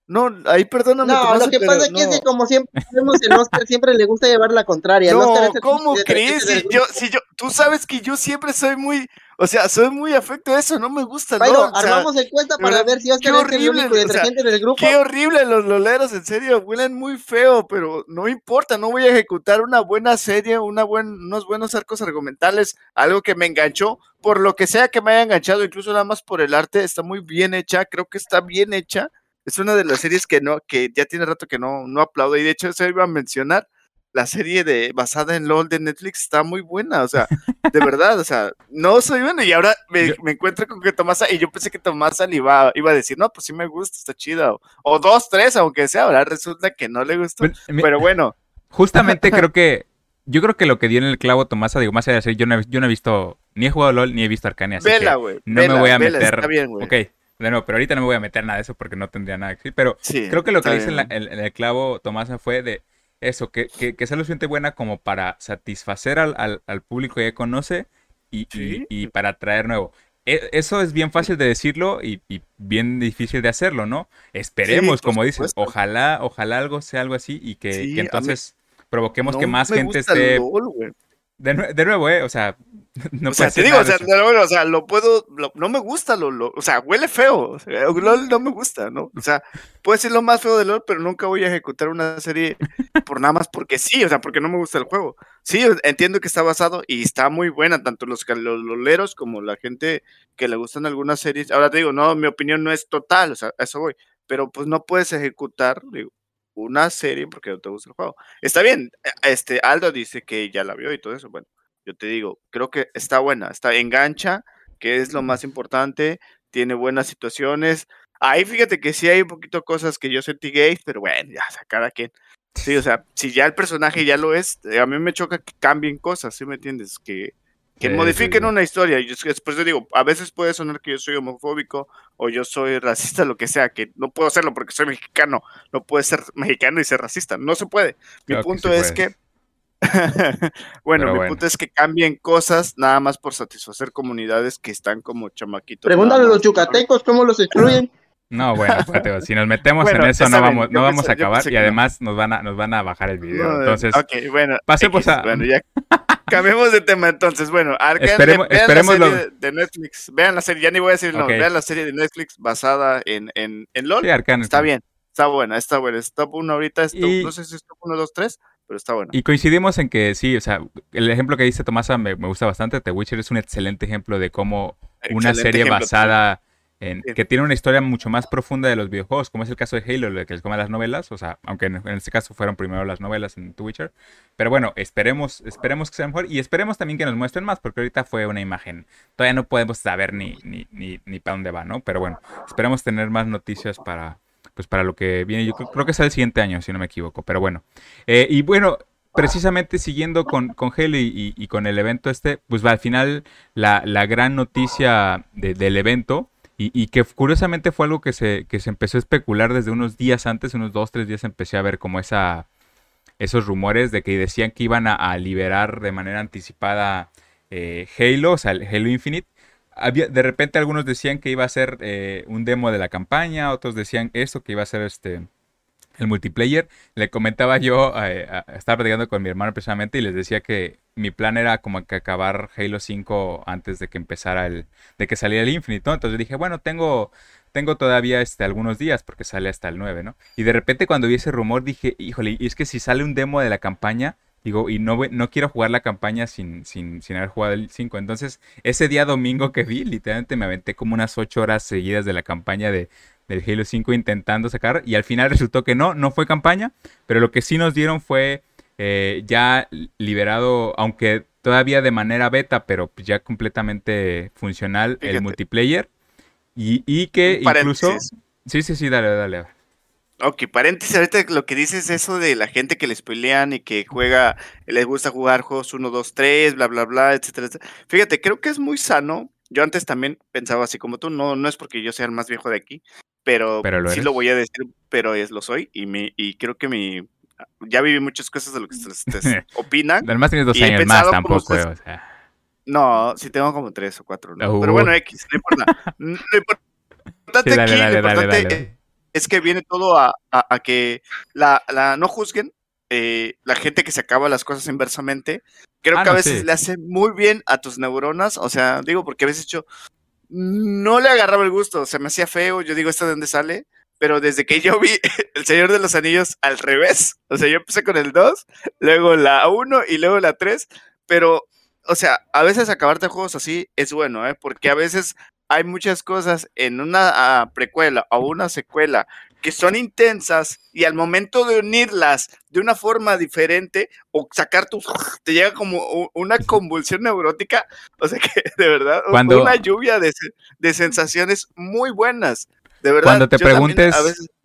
No, ahí perdóname. No, lo que pasa es que como siempre vemos el Oscar siempre le gusta llevar la contraria. No, ¿cómo crees? Si yo, si yo, tú sabes que yo siempre soy muy, o sea, soy muy afecto a eso, no me gusta, bueno, armamos el cuenta para ver si Oscar es el único detergente del grupo. Qué horrible los loleros, en serio, huelen muy feo, pero no importa, no voy a ejecutar una buena serie, una buen, unos buenos arcos argumentales, algo que me enganchó, por lo que sea que me haya enganchado, incluso nada más por el arte, está muy bien hecha, creo que está bien hecha es una de las series que no, que ya tiene rato que no, no aplaudo. Y de hecho, se iba a mencionar, la serie de basada en LOL de Netflix está muy buena. O sea, de verdad, o sea, no soy bueno. Y ahora me, encuentro con que Tomasa, y yo pensé que Tomasa le iba, iba a decir, no, pues sí me gusta, está chida. O, dos, tres, aunque sea, ahora resulta que no le gustó. Pero, bueno. Justamente creo (laughs) que. Yo creo que lo que dio en el clavo Tomasa, digo, más allá de decir, yo no, yo no he visto, ni he jugado LOL, ni he visto Arcania. Así vela, güey. No me voy a meter. Está bien. Ok, de nuevo, pero ahorita no me voy a meter nada de eso porque no tendría nada que decir. Pero creo que lo que dice en, el clavo Tomasa fue de eso, que, que, que sea lo suficiente buena como para satisfacer al, al, público que ya conoce y, y, para atraer nuevo. e, eso es bien fácil de decirlo y, bien difícil de hacerlo, ¿no? Esperemos, como dices, ojalá, ojalá algo sea algo así y que, entonces provoquemos que más gente esté... de, de, nuevo, ¿eh? O sea, (laughs) No o sea, te digo, o sea, o sea, lo puedo, no me gusta, lo, o sea, huele feo, o sea, LOL no me gusta, ¿no? O sea, puede ser lo más feo de LOL, pero nunca voy a ejecutar una serie por nada más porque sí, o sea, porque no me gusta el juego. Sí, entiendo que está basado y está muy buena, tanto los, los loleros como la gente que le gustan algunas series. Ahora te digo, no, mi opinión no es total, o sea, a eso voy, pero pues no puedes ejecutar, digo, una serie porque no te gusta el juego. Está bien, e, este Aldo dice que ya la vio y todo eso, bueno yo te digo, creo que está buena, está engancha, que es lo más importante, tiene buenas situaciones. Ahí fíjate que sí hay un poquito cosas que yo sentí gay, pero bueno, ya, sea, cada quien. Sí, o sea, si ya el personaje ya lo es, a mí me choca que cambien cosas, ¿sí me entiendes? Que, que modifiquen una historia. Y después yo digo, a veces puede sonar que yo soy homofóbico o yo soy racista, lo que sea, que no puedo hacerlo porque soy mexicano. No puede ser mexicano y ser racista. No se puede. Mi punto es que (laughs) bueno, mi punto es que cambien cosas nada más por satisfacer comunidades que están como chamaquitos. Pregúntale a los yucatecos cómo los excluyen. No, (laughs) bueno, si nos metemos en eso no vamos, no vamos a acabar y además nos van a, nos van a bajar el video. entonces, bueno, pasemos a. Bueno, ya (laughs) cambiemos de tema entonces. Bueno, esperemos, vean la serie de Netflix. Vean la serie, ya ni voy a decir no, vean la serie de Netflix basada en, en, en LOL. está bien, está buena, está buena. Es top 1 ahorita, es no sé si es top 1, 2, 3, pero está bueno. Y coincidimos en que sí, o sea, el ejemplo que dice Tomasa me, gusta bastante. The Witcher es un excelente ejemplo de cómo una serie basada en que tiene una historia mucho más profunda de los videojuegos, como es el caso de Halo, que les come las novelas, o sea, aunque en, este caso fueron primero las novelas en The Witcher. Pero bueno, esperemos, esperemos que sea mejor y esperemos también que nos muestren más, porque ahorita fue una imagen. Todavía no podemos saber ni, ni, ni, ni para dónde va, ¿no? Pero bueno, esperemos tener más noticias para, pues para lo que viene. Yo creo, que es el siguiente año, si no me equivoco. Pero bueno. Eh, y bueno, precisamente siguiendo con, con Haley y, con el evento este, pues va al final la, gran noticia del evento. Y, que curiosamente fue algo que se, que se empezó a especular desde unos días antes, unos dos, tres días empecé a ver como esa, esos rumores de que decían que iban a, liberar de manera anticipada eh, Halo, o sea, Halo Infinite. De repente algunos decían que iba a ser eh, un demo de la campaña, otros decían eso, que iba a ser este el multiplayer. Le comentaba yo, eh, estaba platicando con mi hermano precisamente y les decía que mi plan era como que acabar Halo 5 antes de que empezara el, de que saliera el Infinite, ¿no? Entonces dije, bueno, tengo, tengo todavía este, algunos días porque sale hasta el 9, ¿no? Y de repente cuando vi ese rumor dije, híjole, y es que si sale un demo de la campaña, Digo, y no, no quiero jugar la campaña sin, sin, sin haber jugado el 5. Entonces, ese día domingo que vi, literalmente me aventé como unas 8 horas seguidas de la campaña de, del Halo 5 intentando sacar. Y al final (laughs) resultó que no, no fue campaña. Pero lo que sí nos dieron fue eh, ya liberado, aunque todavía de manera beta, pero ya completamente funcional el multiplayer. Y, y que incluso... Sí, sí, sí, dale, dale. Ok, paréntesis, ahorita lo que dices es eso de la gente que les pelean y que juega, les gusta jugar juegos 1, 2, 3, bla, bla, bla, etcétera, etcétera. Fíjate, creo que es muy sano. Yo antes también pensaba así como tú, no, no es porque yo sea el más viejo de aquí, pero, sí lo voy a decir, pero es lo soy y, mi, y creo que mi... Ya viví muchas cosas de lo que ustedes (laughs) opinan. Además tienes dos años más tampoco, o sea. No, sí tengo como tres o cuatro, ¿no? Pero bueno, X, no importa. (laughs) Lo importante aquí, lo importante es que viene todo a, que la, no juzguen eh, la gente que se acaba las cosas inversamente. Creo ah, que a veces le hace muy bien a tus neuronas. O sea, digo, porque a veces yo no le agarraba el gusto, se me hacía feo. Yo digo, ¿esto de dónde sale? Pero desde que yo vi (laughs) El Señor de los Anillos al revés, o sea, yo empecé con el 2, luego la 1 y luego la 3, pero, o sea, a veces acabarte juegos así es bueno, ¿eh? Porque a veces hay muchas cosas en una ah, precuela o una secuela que son intensas y al momento de unirlas de una forma diferente o sacar tu te llega como una convulsión neurótica, o sea que de verdad una lluvia de, de, sensaciones muy buenas. De verdad. Cuando te preguntes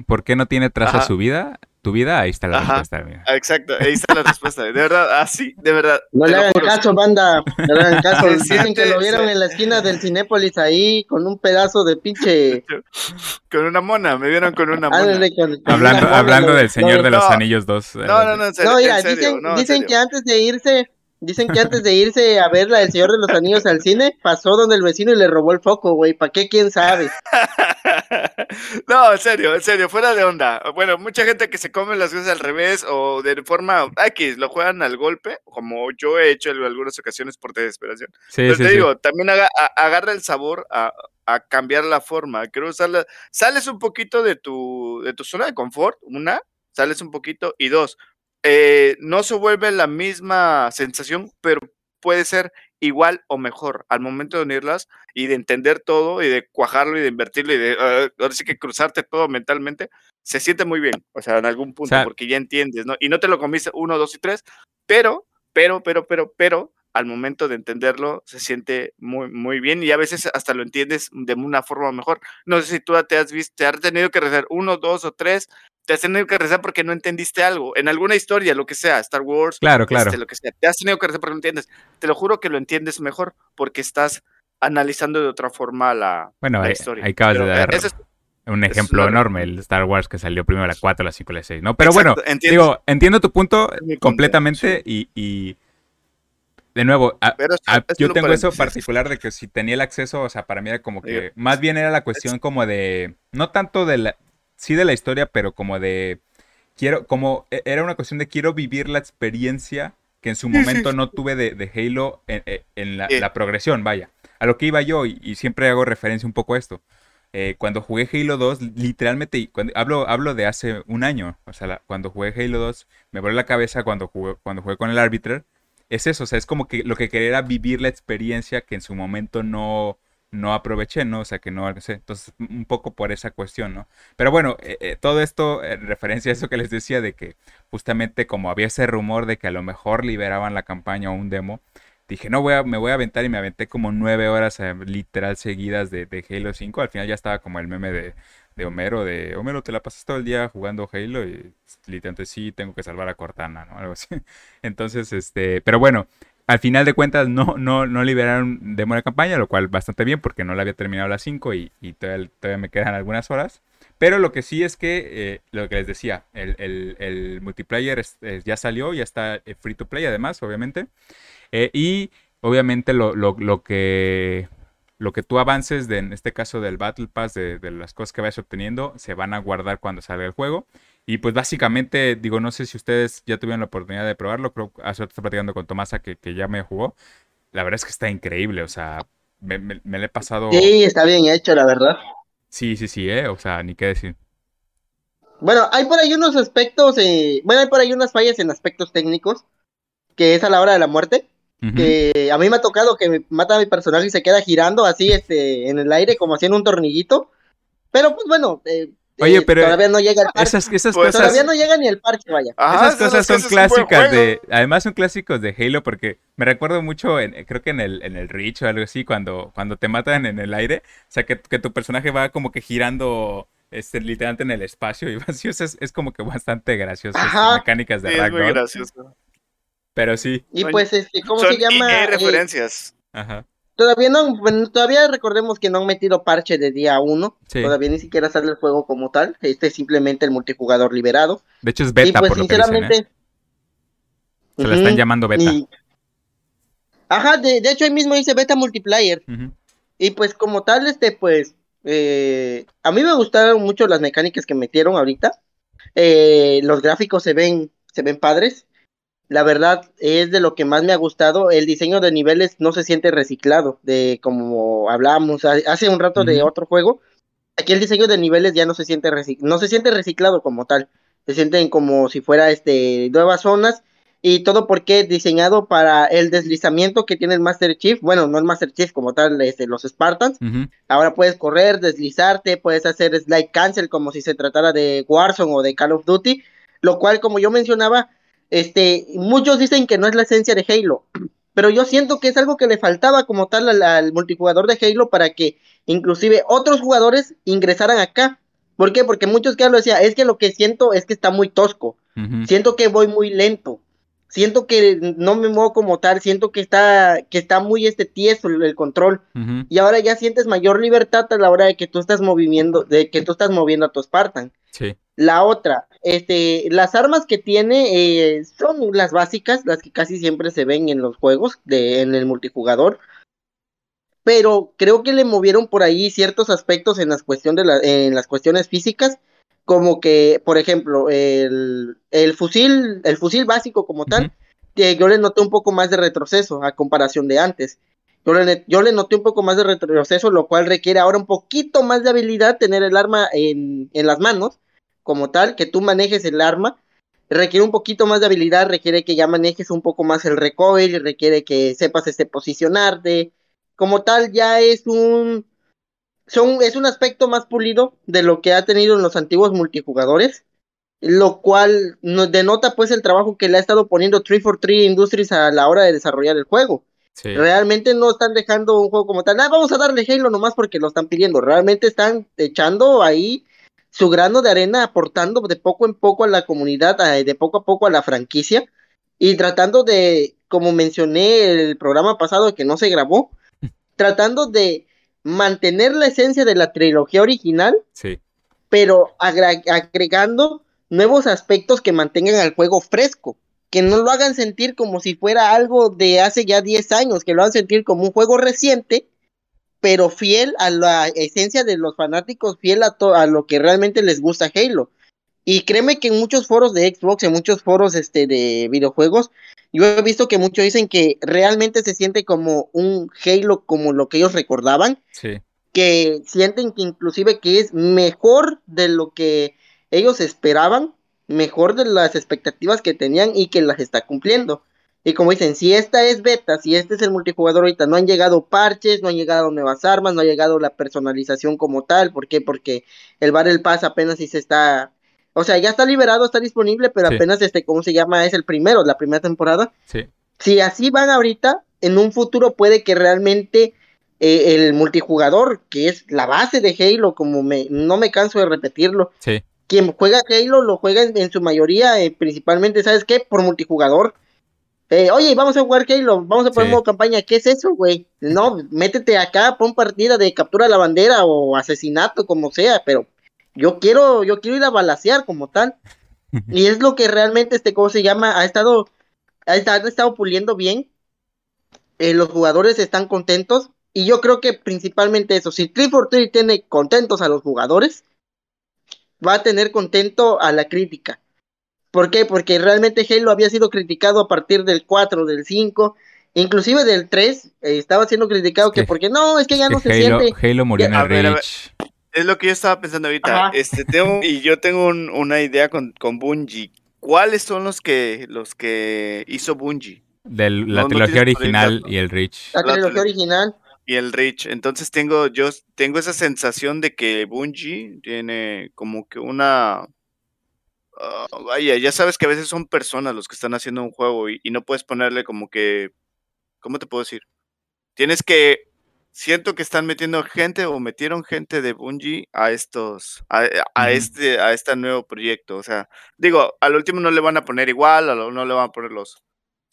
por qué no tiene traza su vida, tu vida, ahí está la respuesta. Exacto, ahí está la (laughs) respuesta. De verdad, así, de verdad. No le hagan caso, banda. No le hagan caso. (laughs) Dicen que lo vieron en la esquina del Cinépolis ahí con un pedazo de pinche. (laughs) con una mona, me vieron con una mona. hablando hablando del Señor de los Anillos 2. No, no, no, en serio, no, mira, dicen, dicen que antes de irse Dicen que antes de irse a ver la del Señor de los Anillos al cine, pasó donde el vecino y le robó el foco, güey. ¿Para qué? ¿Quién sabe? (laughs) no, en serio, en serio, fuera de onda. Bueno, mucha gente que se come las cosas al revés o de forma X, lo juegan al golpe, como yo he hecho en algunas ocasiones por desesperación. Sí, Pero te digo, también agarra el sabor a, cambiar la forma. Quiero usarla. Sales un poquito de tu, de tu zona de confort, una, sales un poquito, y dos, eh, no se vuelve la misma sensación, pero puede ser igual o mejor al momento de unirlas y de entender todo y de cuajarlo y de invertirlo y de ah, ahora sí que cruzarte todo mentalmente, se siente muy bien, o sea, en algún punto, porque ya entiendes, ¿no? Y no te lo comiste uno, dos y tres, pero, pero, pero, pero, pero, al momento de entenderlo se siente muy, muy bien y a veces hasta lo entiendes de una forma mejor. No sé si tú te has visto, te has tenido que rezar uno, dos o tres, te has tenido que rezar porque no entendiste algo, en alguna historia, lo que sea, Star Wars, claro, claro. Este, lo que sea, te has tenido que rezar porque no entiendes. Te lo juro que lo entiendes mejor porque estás analizando de otra forma la, bueno, historia. Ahí acabas de dar un ejemplo enorme, el Star Wars que salió primero la 4, la 5, la 6, ¿no? Pero bueno, digo, entiendo tu punto completamente y de nuevo, yo tengo eso particular de que si tenía el acceso, o sea, para mí era como que, más bien era la cuestión como de, no tanto de la, sí de la historia, pero como de, quiero, como, e, era una cuestión de quiero vivir la experiencia que en su momento no tuve de, Halo en, en la, progresión, vaya. A lo que iba yo, y, siempre hago referencia un poco a esto. Eh, cuando jugué Halo 2, literalmente, cuando, hablo, hablo de hace un año, o sea, cuando jugué Halo 2, me voló la cabeza cuando jugué, cuando jugué con el Arbiter, es eso, o sea, es como que lo que quería era vivir la experiencia que en su momento no, no aproveché, ¿no? O sea, que no, sé, entonces un poco por esa cuestión, ¿no? Pero bueno, eh, eh, todo esto en referencia a eso que les decía de que justamente como había ese rumor de que a lo mejor liberaban la campaña o un demo, dije, no, voy a, me voy a aventar y me aventé como nueve horas eh, literal seguidas de, Halo 5, al final ya estaba como el meme de de Homero, de Homero, te la pasas todo el día jugando Halo y literalmente sí tengo que salvar a Cortana, ¿no? Algo así. (laughs) Entonces, este, pero bueno, al final de cuentas no, no, no liberaron de campaña, lo cual bastante bien porque no la había terminado a las 5 y, todavía, me quedan algunas horas. Pero lo que sí es que, eh, lo que les decía, el, multiplayer ya salió, ya está eh, free to play además, obviamente. Eh, y obviamente lo, lo, lo que lo que tú avances, de, en este caso del Battle Pass, de, las cosas que vayas obteniendo, se van a guardar cuando salga el juego. Y pues básicamente, digo, no sé si ustedes ya tuvieron la oportunidad de probarlo, creo que hace rato platicando con Tomasa que, que, ya me jugó. La verdad es que está increíble, o sea, me, me, le he pasado... Sí, está bien hecho, la verdad. Sí, sí, sí, ¿eh? o sea, ni qué decir. Bueno, hay por ahí unos aspectos, eh, bueno, hay por ahí unas fallas en aspectos técnicos, que es a la hora de la muerte que a mí me ha tocado que me mata a mi personaje y se queda girando así este, en el aire como haciendo un tornillito. Pero pues bueno, eh, Oye, eh, pero todavía no llega el parche. Esas, esas cosas, todavía no llega ni el parche, vaya. esas cosas son clásicas de, además son clásicos de Halo porque me recuerdo mucho, en, creo que en el, en el Reach o algo así, cuando, cuando te matan en el aire, o sea, que, que tu personaje va como que girando este, literalmente en el espacio y (laughs) así, es, es como que bastante gracioso, mecánicas de sí, Es muy gracioso. Pero sí. Y pues, este, ¿cómo se llama? hay eh, referencias. Ajá. Todavía no, todavía recordemos que no han metido parche de día uno. Todavía ni siquiera sale el juego como tal. Este es simplemente el multijugador liberado. De hecho es beta, pues, por lo que dicen, ¿eh? Se la están llamando beta. Ajá, de, de, hecho ahí mismo dice beta multiplayer. Y pues como tal, este, pues, eh, a mí me gustaron mucho las mecánicas que metieron ahorita. Eh, los gráficos se ven, se ven padres la verdad es de lo que más me ha gustado. El diseño de niveles no se siente reciclado, de como hablábamos hace un rato de otro juego. Aquí el diseño de niveles ya no se siente no se siente reciclado como tal. Se sienten como si fuera este nuevas zonas y todo porque diseñado para el deslizamiento que tiene el Master Chief. Bueno, no el Master Chief como tal, este, los Spartans. Ahora puedes correr, deslizarte, puedes hacer slide cancel como si se tratara de Warzone o de Call of Duty, lo cual como yo mencionaba este, muchos dicen que no es la esencia de Halo, pero yo siento que es algo que le faltaba como tal al, multijugador de Halo para que inclusive otros jugadores ingresaran acá. ¿Por qué? Porque muchos que lo decía, es que lo que siento es que está muy tosco, siento que voy muy lento, siento que no me muevo como tal, siento que está, que está muy este tieso el, control. Y ahora ya sientes mayor libertad a la hora de que tú estás moviendo, de que tú estás moviendo a tu Spartan. Sí. La otra, este, las armas que tiene eh, son las básicas, las que casi siempre se ven en los juegos, de, en el multijugador. Pero creo que le movieron por ahí ciertos aspectos en las, de la, en las cuestiones físicas, como que, por ejemplo, el, el fusil, el fusil básico como tal, yo le noté un poco más de retroceso a comparación de antes. Yo le, yo le, noté un poco más de retroceso, lo cual requiere ahora un poquito más de habilidad tener el arma en, en las manos, como tal, que tú manejes el arma. Requiere un poquito más de habilidad, requiere que ya manejes un poco más el recoil, requiere que sepas este posicionarte. Como tal, ya es un, son, es un aspecto más pulido de lo que ha tenido en los antiguos multijugadores lo cual nos denota pues el trabajo que le ha estado poniendo 343 Industries a la hora de desarrollar el juego. Realmente no están dejando un juego como tal, ah, vamos a darle Halo nomás porque lo están pidiendo, realmente están echando ahí su grano de arena, aportando de poco en poco a la comunidad, de poco a poco a la franquicia. Y tratando de, como mencioné el programa pasado que no se grabó, (laughs) tratando de mantener la esencia de la trilogía original, pero agregando nuevos aspectos que mantengan al juego fresco, que no lo hagan sentir como si fuera algo de hace ya 10 años, que lo hagan sentir como un juego reciente, pero fiel a la esencia de los fanáticos, fiel a, a lo que realmente les gusta Halo. Y créeme que en muchos foros de Xbox, en muchos foros este, de videojuegos, yo he visto que muchos dicen que realmente se siente como un Halo como lo que ellos recordaban. Que sienten que inclusive que es mejor de lo que ellos esperaban mejor de las expectativas que tenían y que las está cumpliendo. Y como dicen, si esta es beta, si este es el multijugador ahorita, no han llegado parches, no han llegado nuevas armas, no ha llegado la personalización como tal. ¿Por qué? Porque el Battle Pass apenas si se está... O sea, ya está liberado, está disponible, pero apenas este, ¿cómo se llama? Es el primero, la primera temporada. Sí. Si así van ahorita, en un futuro puede que realmente eh, el multijugador, que es la base de Halo, como me, no me canso de repetirlo, sí quien juega Halo lo juega en, su mayoría, eh, principalmente, ¿sabes qué? Por multijugador. Eh, oye, vamos a jugar Halo, vamos a poner modo campaña, ¿qué es eso, güey? No, métete acá, pon partida de captura a la bandera o asesinato, como sea, pero yo quiero, yo quiero ir a balasear como tal. (laughs) y es lo que realmente este, ¿cómo se llama? Ha estado, ha estado, ha estado puliendo bien. Eh, los jugadores están contentos. Y yo creo que principalmente eso, si 343 tiene contentos a los jugadores, va a tener contento a la crítica. ¿Por qué? Porque realmente Halo había sido criticado a partir del 4, del 5, inclusive del 3, eh, estaba siendo criticado que, porque no, es que ya no se siente. Halo murió en el Es lo que yo estaba pensando ahorita. Este, tengo, y yo tengo una idea con, con Bungie. ¿Cuáles son los que los que hizo Bungie? De la trilogía original y el Reach. La trilogía original y el Rich. Entonces tengo, yo tengo esa sensación de que Bungie tiene como que una... Ah, vaya, ya sabes que a veces son personas los que están haciendo un juego y, no puedes ponerle como que... ¿Cómo te puedo decir? Tienes que... Siento que están metiendo gente o metieron gente de Bungie a estos, a, este, a este nuevo proyecto. O sea, digo, al último no le van a poner igual, a lo, no le van a poner los,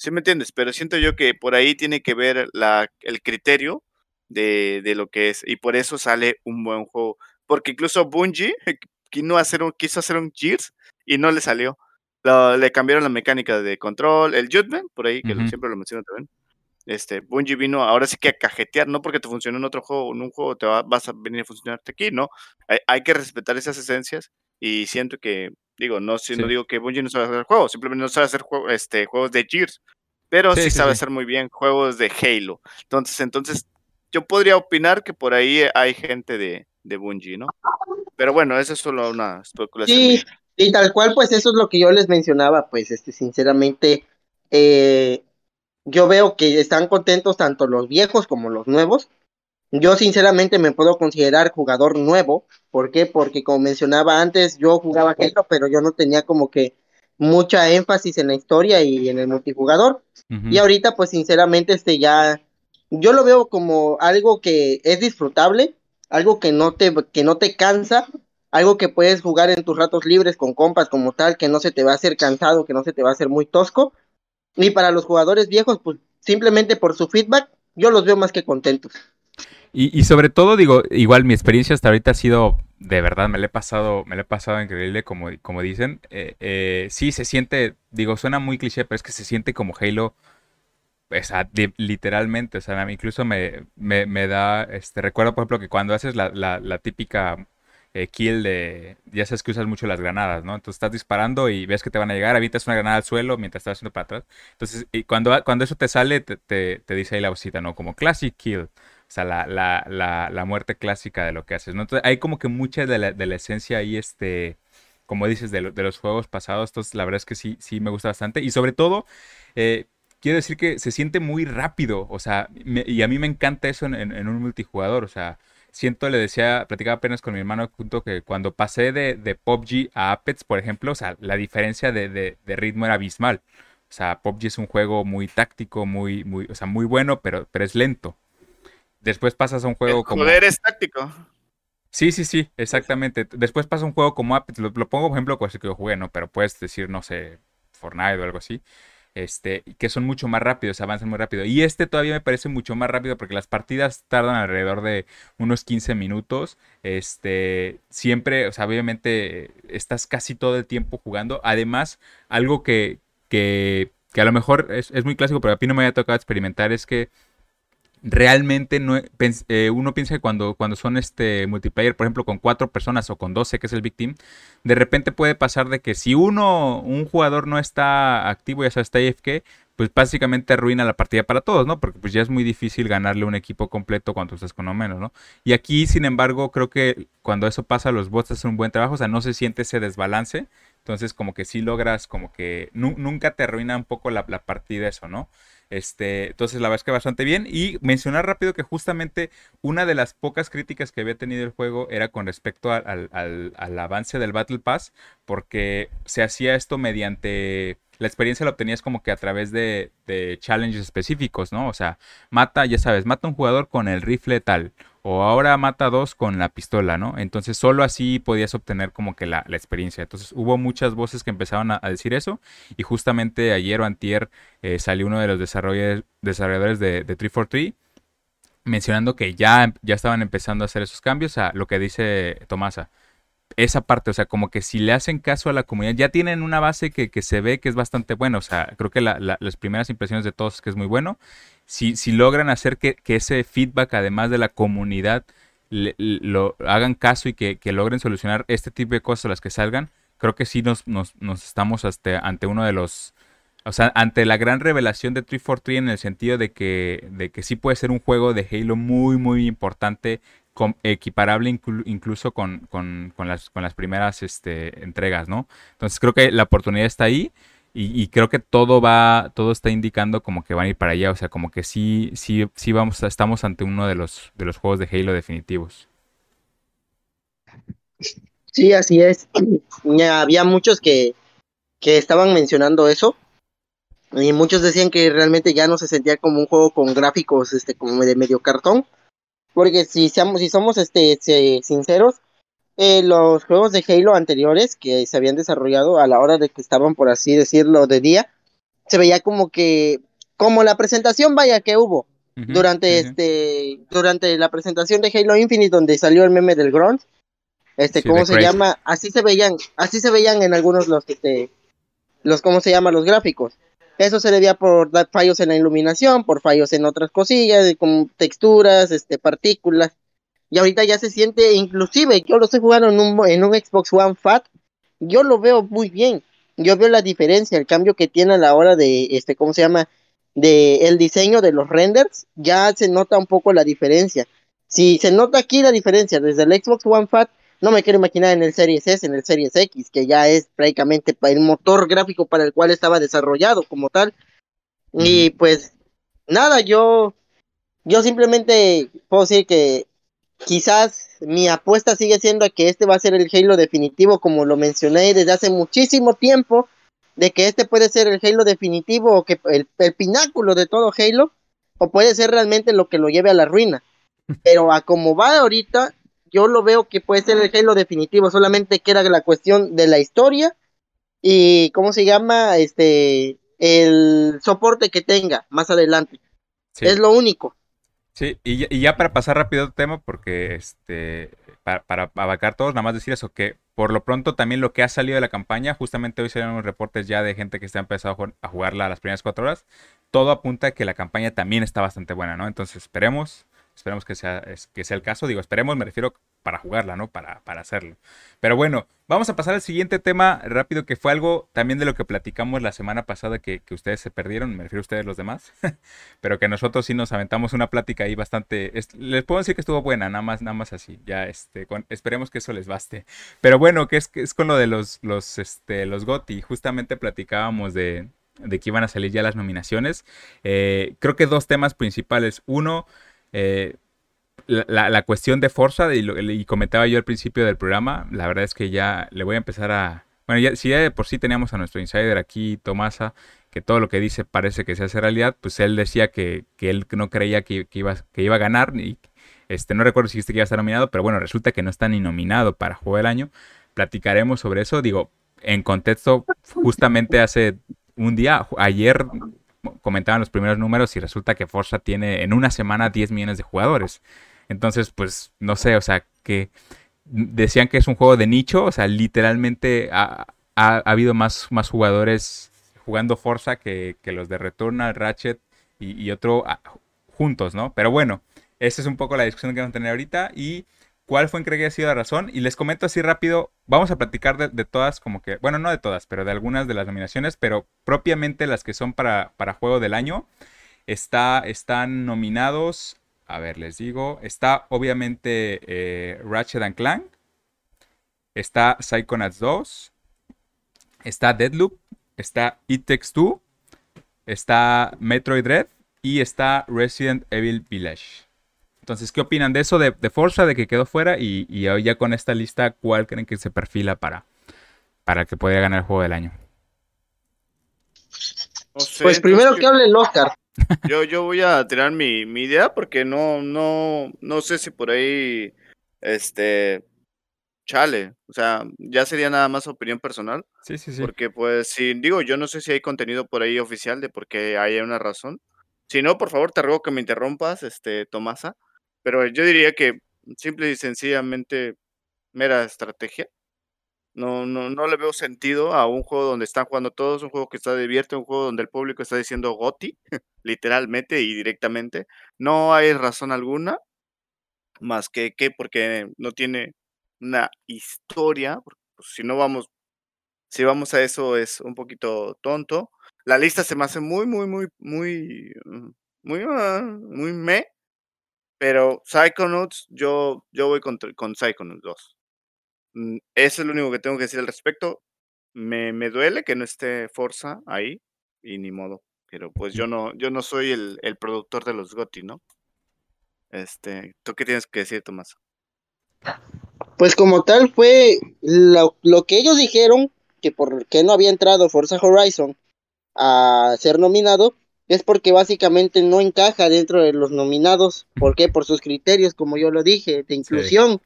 ¿Sí me entiendes? Pero siento yo que por ahí tiene que ver la, el criterio de, de, lo que es. Y por eso sale un buen juego. Porque incluso Bungie (laughs) quiso hacer un, quiso hacer un Gears y no le salió. le cambiaron la mecánica de control. El Judgment, por ahí, que siempre lo menciono también. Este, Bungie vino ahora sí que a cajetear, no porque te funcionó en otro juego, en un juego te va, vas a venir a funcionarte aquí, ¿no? Hay, hay, que respetar esas esencias y siento que, digo, no, si no digo que Bungie no sabe hacer juegos, simplemente no sabe hacer este, juegos de Gears, pero sí, sabe hacer muy bien juegos de Halo. Entonces, entonces yo podría opinar que por ahí hay gente de, de Bungie, ¿no? Pero bueno, eso es solo una especulación. Sí, y tal cual, pues eso es lo que yo les mencionaba, pues este, sinceramente, eh, yo veo que están contentos tanto los viejos como los nuevos. Yo sinceramente me puedo considerar jugador nuevo. ¿Por qué? Porque como mencionaba antes, yo jugaba Halo, pero yo no tenía como que mucha énfasis en la historia y en el multijugador. Y ahorita, pues sinceramente, este ya yo lo veo como algo que es disfrutable, algo que no te, que no te cansa, algo que puedes jugar en tus ratos libres con compas como tal, que no se te va a hacer cansado, que no se te va a hacer muy tosco. Y para los jugadores viejos, pues simplemente por su feedback, yo los veo más que contentos. Y, sobre todo, digo, igual mi experiencia hasta ahorita ha sido de verdad me le he pasado, me le he pasado increíble, como, como dicen. Eh, eh, sí, se siente, digo, suena muy cliché, pero es que se siente como Halo, o sea, literalmente, o sea, incluso me, me, da, este, recuerdo por ejemplo que cuando haces la, la, típica eh, kill de, ya sabes que usas mucho las granadas, ¿no? Entonces estás disparando y ves que te van a llegar, avientas una granada al suelo mientras estás haciendo para atrás. Entonces, y cuando, cuando eso te sale, te, te, dice ahí la vocita, ¿no? Como classic kill. O sea, la, la, la, la, muerte clásica de lo que haces, ¿no? Entonces, hay como que mucha de la, de la esencia ahí, este, como dices, de, de, los juegos pasados. Entonces, la verdad es que sí, sí me gusta bastante. Y sobre todo, eh, quiero decir que se siente muy rápido. O sea, y a mí me encanta eso en, un multijugador. O sea, siento, le decía, platicaba apenas con mi hermano junto que cuando pasé de, de PUBG a Apex, por ejemplo, o sea, la diferencia de, de, de ritmo era abismal. O sea, PUBG es un juego muy táctico, muy, muy, o sea, muy bueno, pero, pero es lento. Después pasas a un juego como. Poder es táctico. Sí, sí, sí, exactamente. Después pasa un juego como Apex, lo, pongo como ejemplo, pues que yo jugué, ¿no? Pero puedes decir, no sé, Fortnite o algo así. Este, que son mucho más rápidos, avanzan muy rápido. Y este todavía me parece mucho más rápido porque las partidas tardan alrededor de unos 15 minutos. Este, siempre, o sea, obviamente estás casi todo el tiempo jugando. Además, algo que, que, que a lo mejor es, es muy clásico, pero a mí no me había tocado experimentar es que realmente no, eh, uno piensa que cuando, cuando son este multiplayer, por ejemplo, con cuatro personas o con 12, que es el Big Team, de repente puede pasar de que si uno, un jugador no está activo, ya sea está AFK, pues básicamente arruina la partida para todos, ¿no? Porque pues ya es muy difícil ganarle un equipo completo cuando estás con uno menos, ¿no? Y aquí, sin embargo, creo que cuando eso pasa, los bots hacen un buen trabajo, o sea, no se siente ese desbalance. Entonces, como que sí logras, como que nunca te arruina un poco la, la partida eso, ¿no? Este, entonces la verdad es que bastante bien. Y mencionar rápido que justamente una de las pocas críticas que había tenido el juego era con respecto al, avance del Battle Pass, porque se hacía esto mediante la experiencia la obtenías como que a través de, de, challenges específicos, ¿no? O sea, mata, ya sabes, mata un jugador con el rifle tal, o ahora mata dos con la pistola, ¿no? Entonces solo así podías obtener como que la, experiencia. Entonces hubo muchas voces que empezaron a, decir eso y justamente ayer o antier eh, salió uno de los desarrolladores, desarrolladores de, de 343 mencionando que ya, ya estaban empezando a hacer esos cambios a lo que dice Tomasa. Esa parte, o sea, como que si le hacen caso a la comunidad, ya tienen una base que, se ve que es bastante buena, o sea, creo que las primeras impresiones de todos es que es muy bueno. Si, si logran hacer que, ese feedback, además de la comunidad, lo hagan caso y que, logren solucionar este tipo de cosas las que salgan, creo que sí nos, nos, estamos hasta ante uno de los... O sea, ante la gran revelación de 343 en el sentido de que, de que sí puede ser un juego de Halo muy, muy importante, equiparable incluso con, con, las, con las primeras este, entregas, ¿no? Entonces creo que la oportunidad está ahí. Y, creo que todo va, todo está indicando como que van a ir para allá. O sea, como que sí, sí, sí vamos, estamos ante uno de los, de los juegos de Halo definitivos. Sí, así es. (clears throat) Había muchos que, que estaban mencionando eso. Y muchos decían que realmente ya no se sentía como un juego con gráficos este como de medio cartón. Porque si, seamos, si somos este, sinceros, eh, los juegos de Halo anteriores que se habían desarrollado a la hora de que estaban, por así decirlo, de día, se veía como que, como la presentación, vaya, que hubo durante este, durante la presentación de Halo Infinite, donde salió el meme del Grunt, este, ¿cómo se llama? Así se veían, así se veían en algunos los, este, los, ¿cómo se llama? Los gráficos. Eso se debía por fallos en la iluminación, por fallos en otras cosillas, como texturas, este, partículas y ahorita ya se siente, inclusive yo lo estoy jugando en un, en un Xbox One Fat, yo lo veo muy bien, yo veo la diferencia, el cambio que tiene a la hora de, este, ¿cómo se llama? De el diseño de los renders, ya se nota un poco la diferencia. Si se nota aquí la diferencia desde el Xbox One Fat, no me quiero imaginar en el Series S, en el Series X, que ya es prácticamente el motor gráfico para el cual estaba desarrollado como tal. Y pues nada, yo yo simplemente puedo decir que quizás mi apuesta sigue siendo que este va a ser el Halo definitivo, como lo mencioné desde hace muchísimo tiempo, de que este puede ser el Halo definitivo o que el, pináculo de todo Halo, o puede ser realmente lo que lo lleve a la ruina. (laughs) Pero a como va ahorita, yo lo veo que puede ser el Halo definitivo, solamente que era la cuestión de la historia y cómo se llama este el soporte que tenga más adelante. Es lo único. Sí, y, ya para pasar rápido al tema, porque este para, para abarcar todos, nada más decir eso, que por lo pronto también lo que ha salido de la campaña, justamente hoy salieron unos reportes ya de gente que está empezando a jugarla a las primeras cuatro horas, todo apunta a que la campaña también está bastante buena, ¿no? Entonces esperemos, esperemos que sea, que sea el caso, digo, esperemos, me refiero para jugarla, ¿no? Para, para hacerlo. Pero bueno, vamos a pasar al siguiente tema rápido, que fue algo también de lo que platicamos la semana pasada que, ustedes se perdieron, me refiero a ustedes los demás, (laughs) pero que nosotros sí nos aventamos una plática ahí bastante, les puedo decir que estuvo buena, nada más, nada más así, ya este, esperemos que eso les baste. Pero bueno, que es, es con lo de los, los, este, los GOTI, justamente platicábamos de, de que iban a salir ya las nominaciones. Eh, creo que dos temas principales. Uno, eh, la, cuestión de Forza, y, comentaba yo al principio del programa, la verdad es que ya le voy a empezar a... Bueno, ya, si ya de por sí teníamos a nuestro insider aquí, Tomasa, que todo lo que dice parece que se hace realidad, pues él decía que, él no creía que, iba, que iba a ganar, y este, no recuerdo si dijiste que iba a estar nominado, pero bueno, resulta que no está ni nominado para Juego del Año. Platicaremos sobre eso, digo, en contexto, justamente hace un día, ayer comentaban los primeros números y resulta que Forza tiene en una semana 10 millones de jugadores. Entonces, pues, no sé, o sea, que decían que es un juego de nicho, o sea, literalmente ha, habido más, más jugadores jugando Forza que, los de Returnal, Ratchet y, otro ah, juntos, ¿no? Pero bueno, esa es un poco la discusión que vamos a tener ahorita y cuál fue en que haya sido la razón. Y les comento así rápido, vamos a platicar de, todas, como que, bueno, no de todas, pero de algunas de las nominaciones, pero propiamente las que son para, para Juego del Año. Está, están nominados a ver, les digo. Está obviamente eh, Ratchet and Clank. Está Psychonauts 2. Está Deadloop. Está It Takes Two. Está Metroid Dread. Y está Resident Evil Village. Entonces, ¿qué opinan de eso de, Forza, de que quedó fuera? Y, ya con esta lista, ¿cuál creen que se perfila para, para que pueda ganar el juego del año? pues primero que hable el Oscar. (laughs) Yo, yo voy a tirar mi, mi idea porque no, no, no sé si por ahí, este, chale, o sea, ya sería nada más opinión personal. Sí, sí, sí. Porque pues, si digo, yo no sé si hay contenido por ahí oficial de por qué hay una razón. Si no, por favor, te ruego que me interrumpas, este, Tomasa. Pero yo diría que simple y sencillamente mera estrategia. No, no, no le veo sentido a un juego donde están jugando todos, un juego que está divierte, un juego donde el público está diciendo Goti, (laughs) literalmente y directamente. No hay razón alguna, más que que porque no tiene una historia, pues, si no vamos, si vamos a eso es un poquito tonto. La lista se me hace muy, muy, muy, muy, mm, muy, ah, muy me, pero Psychonauts, yo, yo voy con, con Psychonauts 2. Mm, eso es lo único que tengo que decir al respecto. Me, me duele que no esté Forza ahí y ni modo. Pero pues yo no, yo no soy el, el productor de los GOTI, ¿no? Este, ¿tú qué tienes que decir, Tomás? Pues como tal fue lo, lo que ellos dijeron, que por qué no había entrado Forza Horizon a ser nominado, es porque básicamente no encaja dentro de los nominados. ¿Por qué? Por sus criterios, como yo lo dije, de inclusión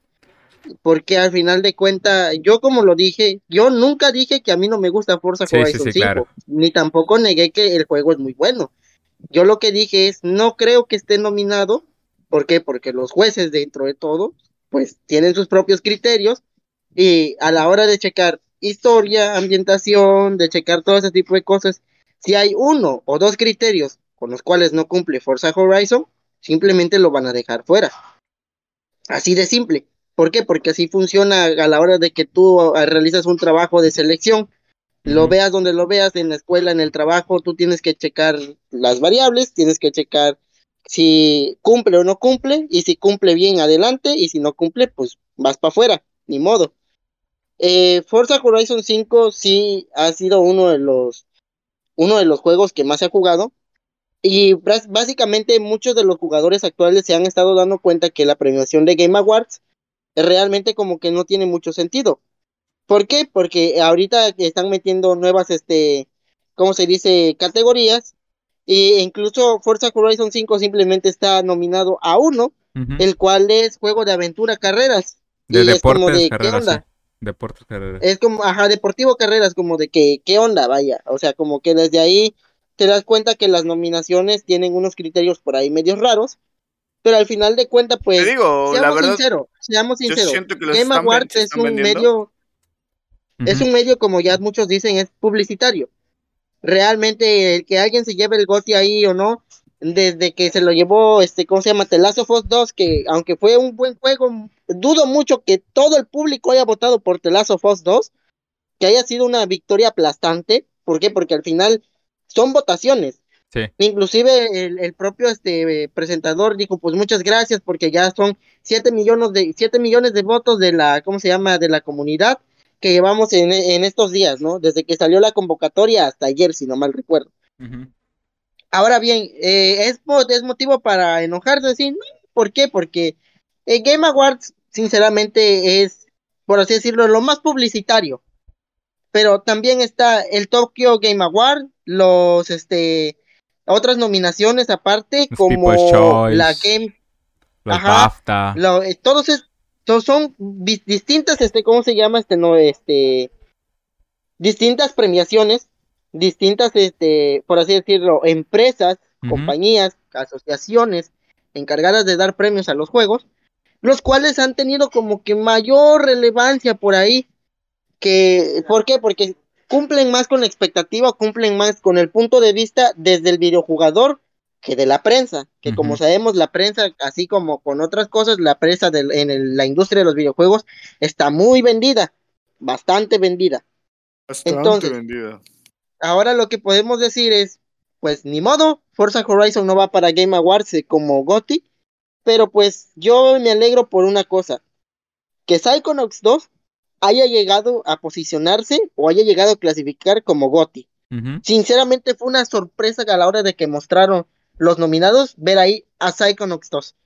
porque al final de cuentas, yo como lo dije, yo nunca dije que a mí no me gusta Forza Horizon 5, ni tampoco negué que el juego es muy bueno. Yo lo que dije es, no creo que esté nominado, ¿por qué? Porque los jueces dentro de todo, pues tienen sus propios criterios y a la hora de checar historia, ambientación, de checar todo ese tipo de cosas, si hay uno o dos criterios con los cuales no cumple Forza Horizon, simplemente lo van a dejar fuera. Así de simple. ¿Por qué? Porque así funciona a la hora de que tú ah, realizas un trabajo de selección. Lo veas donde lo veas, en la escuela, en el trabajo, tú tienes que checar las variables, tienes que checar si cumple o no cumple, y si cumple bien, adelante, y si no cumple, pues vas para afuera, ni modo. Eh, Forza Horizon 5 sí ha sido uno de los uno de los juegos que más se ha jugado y básicamente muchos de los jugadores actuales se han estado dando cuenta que la premiación de Game Awards realmente como que no tiene mucho sentido. ¿Por qué? Porque ahorita están metiendo nuevas, este, ¿cómo se dice? Categorías. E incluso Forza Horizon 5 simplemente está nominado a uno, el cual es juego de aventura carreras. De y deportes, es como de, ¿qué onda? Deportes carreras. Es como, ajá, deportivo carreras, como de que, ¿qué onda? Vaya. O sea, como que desde ahí te das cuenta que las nominaciones tienen unos criterios por ahí medios raros pero al final de cuentas, pues, Te digo, la verdad, sincero, seamos sinceros, Game Awards es un medio, es un medio como ya muchos dicen, es publicitario. Realmente el que alguien se lleve el GOTI ahí o no, desde que se lo llevó, este, ¿cómo se llama? Telazo Force 2, que aunque fue un buen juego, dudo mucho que todo el público haya votado por Telazo Force 2, que haya sido una victoria aplastante. ¿Por qué? Porque al final son votaciones. Inclusive el, propio este presentador dijo, pues muchas gracias porque ya son 7 millones de siete millones de votos de la ¿cómo se llama? de la comunidad que llevamos en, estos días, ¿no? Desde que salió la convocatoria hasta ayer, si no mal recuerdo. Ahora bien, eh, ¿es, ¿es motivo para enojarse? Sí, ¿por qué? Porque el Game Awards, sinceramente, es, por así decirlo, lo más publicitario. Pero también está el Tokyo Game Award, los, este, otras nominaciones aparte, como la Game. ajá, eh, todos, son distintas, este, ¿cómo se llama? Este, no, este, distintas premiaciones distintas, este, por así decirlo, empresas, compañías, asociaciones encargadas de dar premios a los juegos, los cuales han tenido como que mayor relevancia por ahí. Que, ¿Por qué? Porque cumplen más con la expectativa, cumplen más con el punto de vista desde el videojugador que de la prensa, que como sabemos la prensa, así como con otras cosas, la prensa en la industria de los videojuegos está muy vendida, bastante vendida. Bastante vendida. Ahora lo que podemos decir es, pues ni modo, Forza Horizon no va para Game Awards eh, como GOTY, pero pues yo me alegro por una cosa, que Psychonauts 2 haya llegado a posicionarse o haya llegado a clasificar como GOTY. Sinceramente fue una sorpresa a la hora de que mostraron los nominados ver ahí a Psychonauts 2.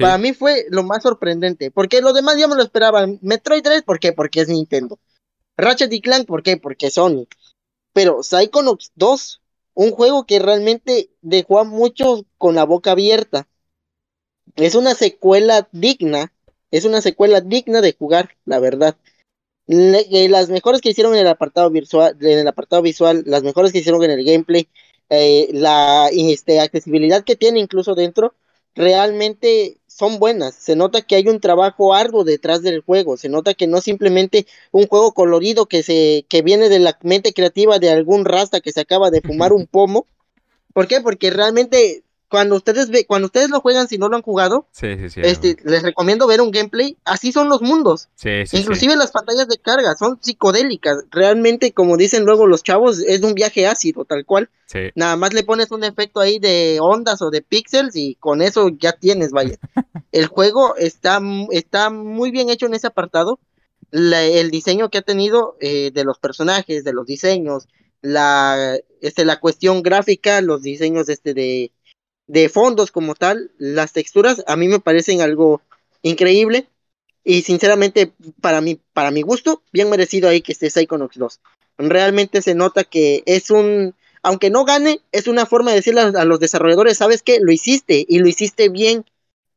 Para mí fue lo más sorprendente, porque los demás ya me lo esperaban. Metroid 3, ¿por qué? Porque es Nintendo. Ratchet y Clank, ¿por qué? Porque es Sony. Pero Psychonauts 2, un juego que realmente dejó a muchos con la boca abierta. Es una secuela digna, es una secuela digna de jugar, la verdad. Eh, las mejores que hicieron en el apartado visual, en el apartado visual, las mejores que hicieron en el gameplay, eh, la este, accesibilidad que tiene incluso dentro, realmente son buenas. Se nota que hay un trabajo arduo detrás del juego. Se nota que no simplemente un juego colorido que se que viene de la mente creativa de algún rasta que se acaba de fumar un (laughs) pomo. ¿Por qué? Porque realmente cuando ustedes ve, cuando ustedes lo juegan si no lo han jugado, este, les recomiendo ver un gameplay. Así son los mundos. Inclusive las pantallas de carga son psicodélicas. Realmente, como dicen luego los chavos, es un viaje ácido, tal cual. Nada más le pones un efecto ahí de ondas o de píxeles y con eso ya tienes, vaya. (laughs) el juego está, está muy bien hecho en ese apartado. el diseño que ha tenido eh, de los personajes, de los diseños, la, este, la cuestión gráfica, los diseños este de de fondos como tal, las texturas a mí me parecen algo increíble y sinceramente para mí, para mi gusto, bien merecido ahí que esté Psychonauts 2. Realmente se nota que es un, aunque no gane, es una forma de decirle a, los desarrolladores, sabes que lo hiciste y lo hiciste bien.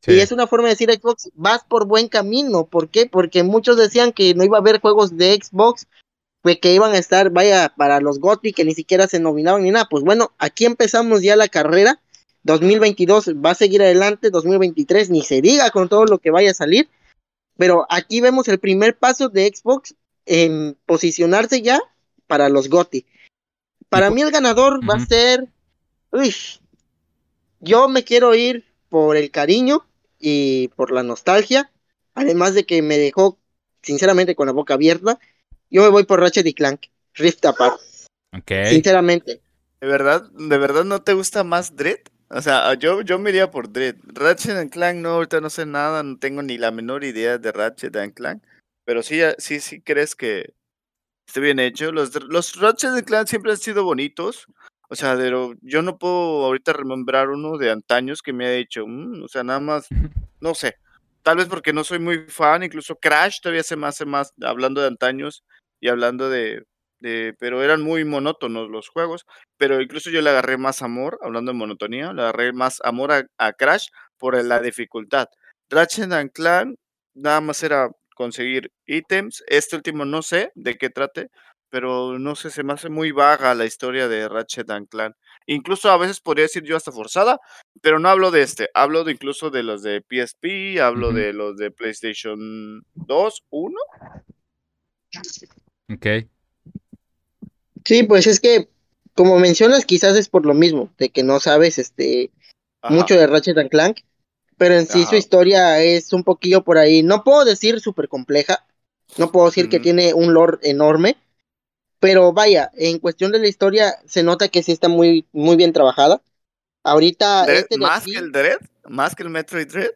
Y es una forma de decir a Xbox, vas por buen camino. ¿Por qué? Porque muchos decían que no iba a haber juegos de Xbox, pues que iban a estar, vaya, para los GOTY, que ni siquiera se nominaban ni nada. Pues bueno, aquí empezamos ya la carrera 2022 va a seguir adelante, 2023 ni se diga con todo lo que vaya a salir, pero aquí vemos el primer paso de Xbox en posicionarse ya para los GOTY. Para mí el ganador va a ser, uy, yo me quiero ir por el cariño y por la nostalgia, además de que me dejó sinceramente con la boca abierta, yo me voy por Ratchet y Clank, Rift Apart. Sinceramente. ¿De verdad, ¿De verdad no te gusta más Dread? O sea, yo, yo me iría por Dread. Ratchet Clank no, ahorita no sé nada, no tengo ni la menor idea de Ratchet Clank. Pero sí, sí, sí crees que esté bien hecho. Los, los Ratchet Clank siempre han sido bonitos. O sea, pero yo no puedo ahorita remembrar uno de antaños que me ha dicho, mm", o sea, nada más, (laughs) no sé. Tal vez porque no soy muy fan, incluso Crash todavía se me hace más, hablando de antaños y hablando de, pero eran muy monótonos los juegos, pero incluso yo le agarré más amor, hablando de monotonía, le agarré más amor a, Crash por la dificultad. Ratchet and Clan nada más era conseguir ítems, este último no sé de qué trate, pero no sé, se me hace muy vaga la historia de Ratchet and Clan. incluso a veces podría decir yo hasta forzada, pero no hablo de este, hablo de incluso de los de PSP, hablo de los de PlayStation 2, 1. Ok. Sí, pues es que, como mencionas, quizás es por lo mismo, de que no sabes este mucho de Ratchet and Clank, pero en sí su historia es un poquillo por ahí, no puedo decir súper compleja, no puedo decir que tiene un lore enorme, pero vaya, en cuestión de la historia se nota que sí está muy, muy bien trabajada. Ahorita... Este ¿Más que el Dread? ¿Más que el Metroid Dread?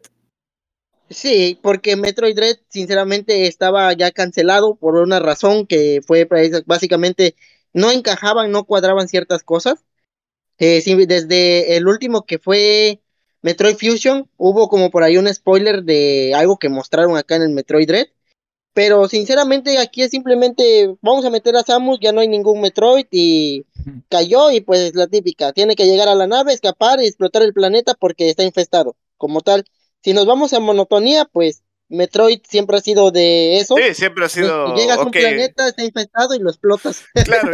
Sí, porque Metroid Dread sinceramente estaba ya cancelado por una razón que fue básicamente no encajaban, no cuadraban ciertas cosas. Eh, desde el último que fue Metroid Fusion, hubo como por ahí un spoiler de algo que mostraron acá en el Metroid Dread. Pero sinceramente aquí es simplemente vamos a meter a Samus, ya no hay ningún Metroid y cayó y pues la típica, tiene que llegar a la nave, escapar y explotar el planeta porque está infestado. Como tal, si nos vamos a monotonía, pues Metroid siempre ha sido de eso. Sí, siempre ha sido. Llegas a un planeta, está infectado y lo explotas. (laughs) Claro,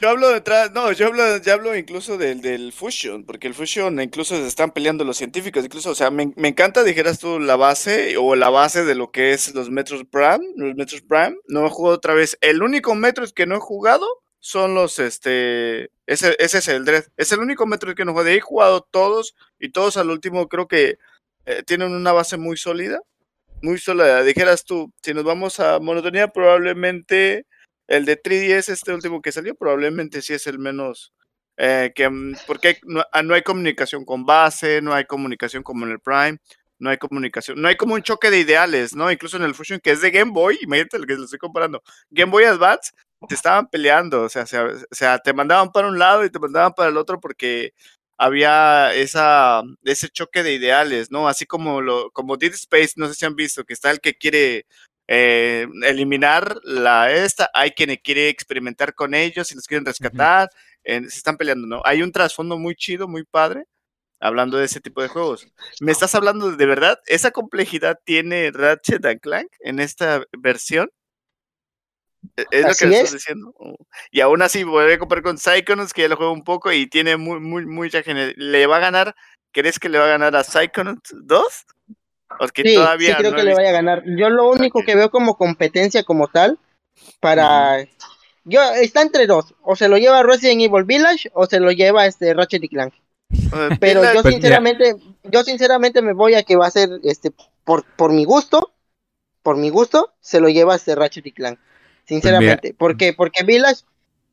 yo, hablo detrás, no, yo hablo, yo hablo incluso del, del Fusion, porque el Fusion incluso se están peleando los científicos, incluso, o sea, me, encanta, dijeras tú, la base o la base de lo que es los Metros Prime, los Metros Prime. No he jugado otra vez. El único Metro que no he jugado son los, este, ese, ese es el Dread. Es el único Metro que no he jugado. He jugado todos y todos al último creo que eh, tienen una base muy sólida muy sola. Dijeras tú, si nos vamos a monotonía, probablemente el de 3DS, este último que salió, probablemente sí es el menos. Eh, que, mm, porque ah, no, hay comunicación con base, no hay comunicación como en el Prime, no hay comunicación, no hay como un choque de ideales, ¿no? Incluso en el Fusion, que es de Game Boy, (laughs) imagínate lo que le estoy comparando. Game Boy Advance, te estaban peleando, o sea, o sea, te mandaban para un lado y te mandaban para el otro porque había esa, ese choque de ideales, ¿no? Así como, lo, como Dead Space, no sé si han visto, que está el que quiere eh, eliminar la esta, hay quien quiere experimentar con ellos y los quieren rescatar, se están peleando, ¿no? Hay un trasfondo muy chido, muy padre, hablando de ese tipo de juegos. ¿Me estás hablando de, de verdad? ¿Esa complejidad tiene Ratchet and Clank en esta versión? E, es lo que le estás diciendo. Y aún así voy a comprar con Psychonauts, que ya lo juego un poco y tiene muy, muy, mucha gente. ¿Le va a ganar? ¿Crees que le va a ganar a Psychonauts 2? sí, todavía sí creo que le vaya a ganar. Yo lo único que veo como competencia como tal para... Yo, está entre dos. O se lo lleva Resident Evil Village o se lo lleva este Ratchet y Clank. Pero yo pues, sinceramente, yo sinceramente me voy a que va a ser este por, por mi gusto, por mi gusto, se lo lleva este Ratchet y Clank. Pues sinceramente. ¿Por qué? Porque Village,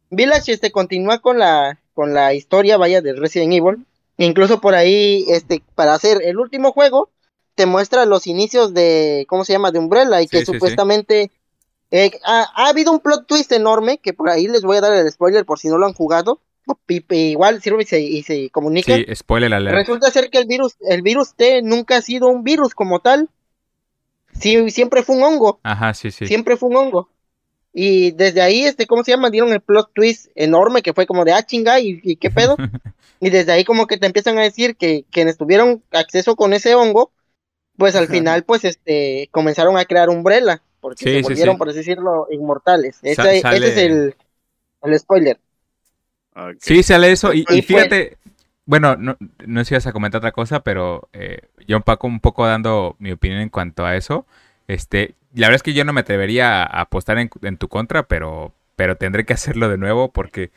Village este, continúa con la, con la historia, vaya, de Resident Evil. Incluso por ahí, este, para hacer el último juego, te muestra los inicios de, ¿cómo se llama? De Umbrella y que supuestamente eh, ha, habido un plot twist enorme que por ahí les voy a dar el spoiler por si no lo han jugado. Igual sirve y se, y se comunica. Sí, spoiler Resulta ser que el virus, el virus T nunca ha sido un virus como tal. Sí, siempre fue un hongo. Ajá, sí, sí. Siempre fue un hongo. Y desde ahí, este, ¿cómo se llama? Dieron el plot twist enorme que fue como de, ah, chinga, ¿y, qué pedo? (laughs) y desde ahí como que te empiezan a decir que quienes tuvieron acceso con ese hongo, pues al final, pues, este, comenzaron a crear Umbrella, porque se volvieron, por así decirlo, inmortales. Ese, es el, el spoiler. Sí, sale eso, y, fíjate, bueno, no, no sé si vas a comentar otra cosa, pero eh, yo un poco, un poco dando mi opinión en cuanto a eso. Este, la verdad es que yo no me atrevería a apostar en, tu contra, pero, pero tendré que (laughs) hacerlo de nuevo porque...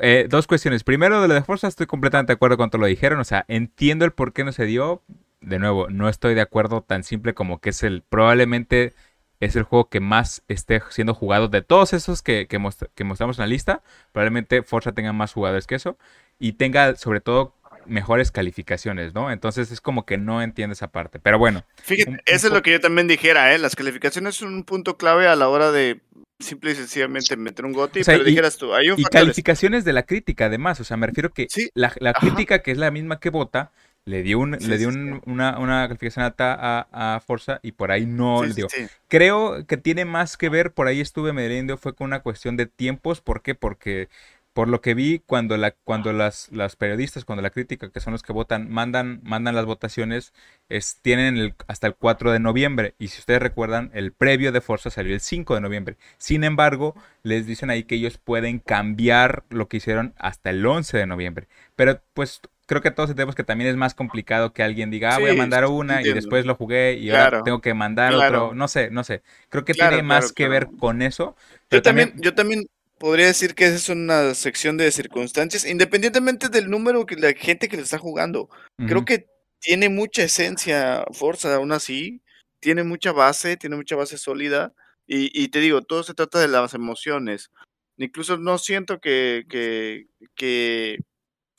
Eh, dos cuestiones. Primero, de lo de Forza estoy completamente de acuerdo con todo lo dijeron. O sea, entiendo el por qué no se dio. De nuevo, no estoy de acuerdo tan simple como que es el... Probablemente es el juego que más esté siendo jugado de todos esos que, que, que mostramos en la lista. Probablemente Forza tenga más jugadores que eso. Y tenga sobre todo mejores calificaciones, ¿no? Entonces es como que no entiende esa parte. Pero bueno. Fíjate, eso es lo que yo también dijera, ¿eh? Las calificaciones son un punto clave a la hora de simple y sencillamente meter un goti, pero dijeras tú, hay un Y calificaciones de la crítica, además, o sea, me refiero que la, crítica, que es la misma que vota, le dio, un, le dio una, una, calificación alta a, a, Forza y por ahí no le dio. Creo que tiene más que ver, por ahí estuve mediendo, fue con una cuestión de tiempos, ¿por qué? Porque por lo que vi, cuando, la, cuando las, las, periodistas, cuando la crítica, que son los que votan, mandan, mandan las votaciones, es, tienen el, hasta el 4 de noviembre. Y si ustedes recuerdan, el previo de Forza salió el 5 de noviembre. Sin embargo, les dicen ahí que ellos pueden cambiar lo que hicieron hasta el 11 de noviembre. Pero pues creo que todos entendemos que también es más complicado que alguien diga, ah, voy a mandar una y después lo jugué y ahora tengo que mandar otro. No sé, no sé. Creo que tiene más que ver con eso. Yo también, yo también podría decir que esa es una sección de circunstancias, independientemente del número que la gente que le está jugando. Creo que tiene mucha esencia Forza, aún así, tiene mucha base, tiene mucha base sólida. Y, te digo, todo se trata de las emociones. Incluso no siento que, que, que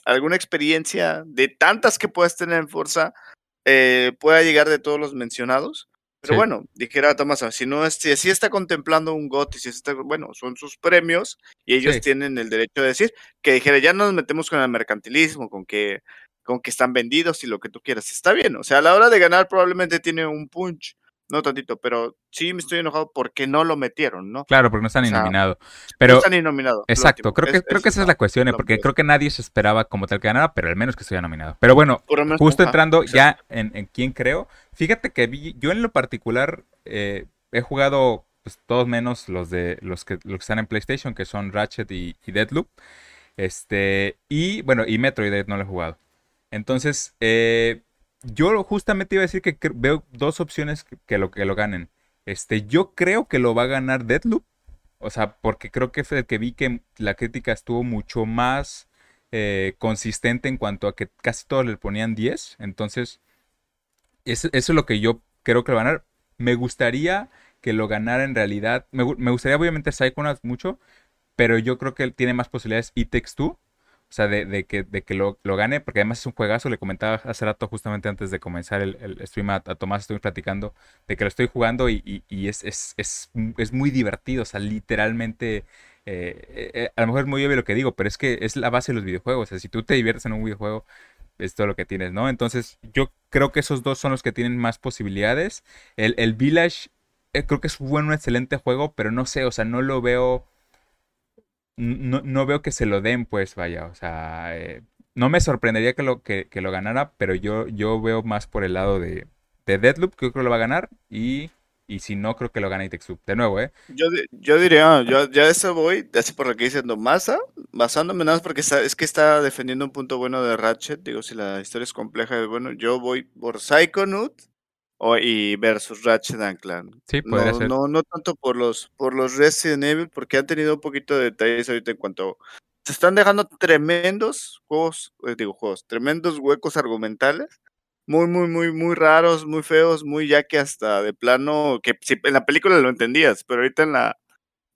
alguna experiencia de tantas que puedas tener en Forza eh, pueda llegar de todos los mencionados. Pero bueno, dijera Tomás, si no es, si, está contemplando un GOT, si está, bueno, son sus premios y ellos tienen el derecho de decir que dijera, ya nos metemos con el mercantilismo, con que, con que están vendidos y lo que tú quieras. Está bien, o sea, a la hora de ganar probablemente tiene un punch no tantito, pero sí me estoy enojado porque no lo metieron, ¿no? Claro, porque no están nominados. Pero, no están nominados. Exacto, creo que, creo que esa es la cuestión, ¿eh? porque creo que nadie se esperaba como tal que ganara, pero al menos que estuviera nominado. Pero bueno, justo entrando ya en, en, quién creo, fíjate que yo en lo particular eh, he jugado pues, todos menos los de los que, los que están en PlayStation, que son Ratchet y, y Deadloop. Este, y bueno, y Metroid no lo he jugado. Entonces, eh, yo justamente iba a decir que veo dos opciones que, lo, que lo ganen. Este, yo creo que lo va a ganar Deadloop. O sea, porque creo que fue el que vi que la crítica estuvo mucho más eh, consistente en cuanto a que casi todos le ponían 10. Entonces, eso, es lo que yo creo que lo va a ganar. Me gustaría que lo ganara en realidad. Me, gustaría obviamente Psychonauts mucho, pero yo creo que tiene más posibilidades y Text 2 o sea, de, que, de que lo, gane, porque además es un juegazo, le comentaba hace rato justamente antes de comenzar el, stream a, Tomás, estoy platicando de que lo estoy jugando y, es, es, muy divertido, o sea, literalmente, eh, eh, a lo mejor es muy obvio lo que digo, pero es que es la base de los videojuegos, o sea, si tú te diviertes en un videojuego, es todo lo que tienes, ¿no? Entonces, yo creo que esos dos son los que tienen más posibilidades. El, el Village, eh, creo que es un buen, excelente juego, pero no sé, o sea, no lo veo no, veo que se lo den, pues vaya, o sea, eh, no me sorprendería que lo, que, lo ganara, pero yo, yo veo más por el lado de, de Deadloop, creo que lo va a ganar, y, y si no, creo que lo gana Itexub. De nuevo, ¿eh? Yo, yo diría, yo ya eso voy, así por lo que diciendo Masa, basándome nada más porque es que está defendiendo un punto bueno de Ratchet, digo, si la historia es compleja, bueno, yo voy por Psychonaut y versus Ratchet and Clank. Sí, puede no, ser. No, no tanto por los, por los Resident Evil, porque han tenido un poquito de detalles ahorita en cuanto se están dejando tremendos juegos, eh, digo juegos, tremendos huecos argumentales, muy, muy, muy, muy raros, muy feos, muy ya que hasta de plano, que si en la película lo entendías, pero ahorita en la,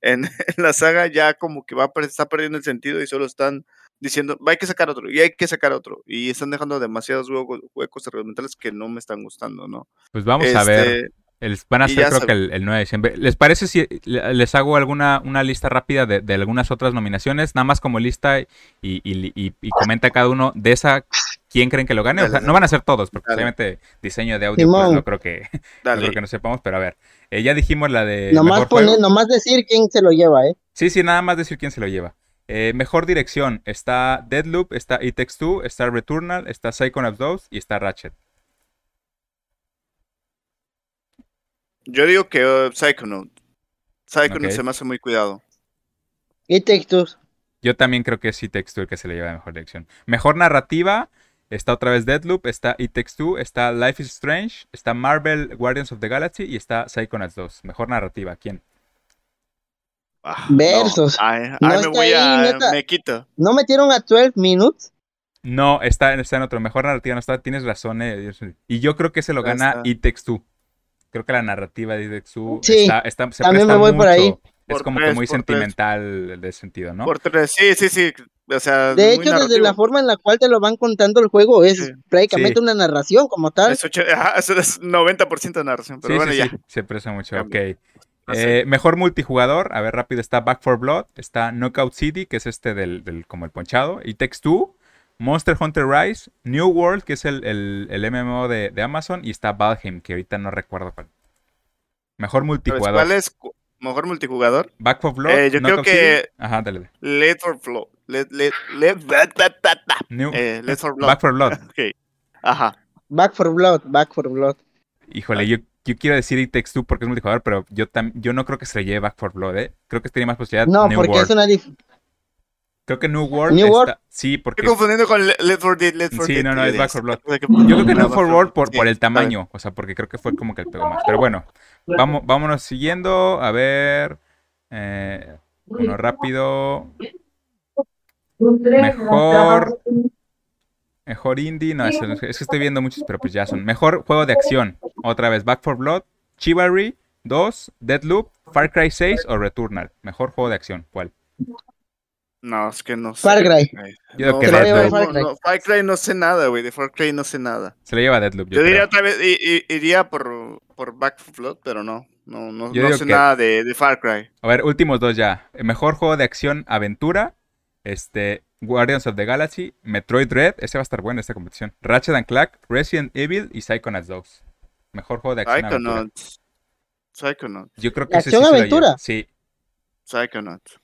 en, (laughs) en la saga ya como que va, está perdiendo el sentido y solo están diciendo, hay que sacar otro, y hay que sacar otro, y están dejando demasiados huecos, huecos argumentales que no me están gustando, ¿no? Pues vamos a ver. Este, el, van a ser creo que el, 9 de diciembre. ¿Les parece si les hago alguna una lista rápida de, algunas otras nominaciones? Nada más como lista y, y, comenta cada uno de esa quién creen que lo gane. O sea, no van a ser todos, porque obviamente diseño de audio pues, no creo que (laughs) no creo que no sepamos, pero a ver. Eh, ya dijimos la de. Nomás, poner, nomás decir quién se lo lleva, ¿eh? Sí, sí, nada más decir quién se lo lleva. Eh, mejor dirección. Está Deadloop, está It Takes Two, está Returnal, está Psychonauts 2 y está Ratchet. Yo digo que uh, Psychonaut. Psychonaut se me hace muy cuidado. It Takes Two. Yo también creo que es It Takes Two el que se le lleva mejor dirección. Mejor narrativa. Está otra vez Deadloop, está It Takes Two, está Life is Strange, está Marvel Guardians of the Galaxy y está Psychonauts 2. Mejor narrativa, ¿quién? Ah, Versos. No, me voy a. me quito. ¿No metieron a 12 Minutes? No, está, está en otro. Mejor narrativa no está. Tienes razón. Eh, y yo creo que se lo gana It Takes Two. Creo que la narrativa de It Takes Two está, está, se también me voy por ahí. Es como que muy sentimental de sentido, ¿no? Por tres, sí, sí, sí. O sea, de hecho, desde la forma en la cual te lo van contando el juego, es prácticamente una narración como tal. Es, eso es 90% de narración, pero bueno, ya. Se presa mucho, ok. Eh, mejor multijugador, a ver rápido, está Back for Blood, está Knockout City, que es este del, como el ponchado, y Text 2, Monster Hunter Rise, New World, que es el, el, MMO de, Amazon, y está Valheim, que ahorita no recuerdo cuál. Mejor multijugador. ¿Cuál es mejor multijugador? Back for Blood. Eh, yo creo que Ajá, dale. For. Let, let, let, eh, Let's for Blood. Back for Blood. Okay. Ajá. Back for Blood, Back for Blood. Híjole, yo, yo quiero decir It Takes Two porque es multijugador, pero yo, yo no creo que se le lleve Back for Blood, ¿eh? Creo que tiene más posibilidad. No, porque es una Creo que New World está... Sí, porque... Estoy confundiendo con Let For Dead, Let For Sí, no, no, es Back for Blood. Yo creo que New For World por, por el tamaño, o sea, porque creo que fue como que el pegó más. Pero bueno, vamos, vámonos siguiendo, a ver... Eh, uno rápido. Mejor... Mejor indie, no, es, es que estoy viendo muchos, pero pues ya son. Mejor juego de acción, otra vez, Back for Blood, Chivalry 2, Deadloop, Far Cry 6 o Returnal. Mejor juego de acción, ¿cuál? No, es que no sé. Far Cry. Yo no, que Far, Cry. No, Far Cry no sé nada, güey. De Far Cry no sé nada. Se le lleva Deadloop. Yo, yo diría otra vez, iría por, por Back for Blood, pero no. No, no, no sé nada de, de, Far Cry. A ver, últimos dos ya. Mejor juego de acción aventura. Este, Guardians of the Galaxy, Metroid Dread, ese va a estar bueno esta competición. Ratchet and Clank, Resident Evil y Psychonauts 2. Mejor juego de acción Psychonauts. Psychonauts. Yo creo que ese ¿Acción aventura? Sí. Psychonauts.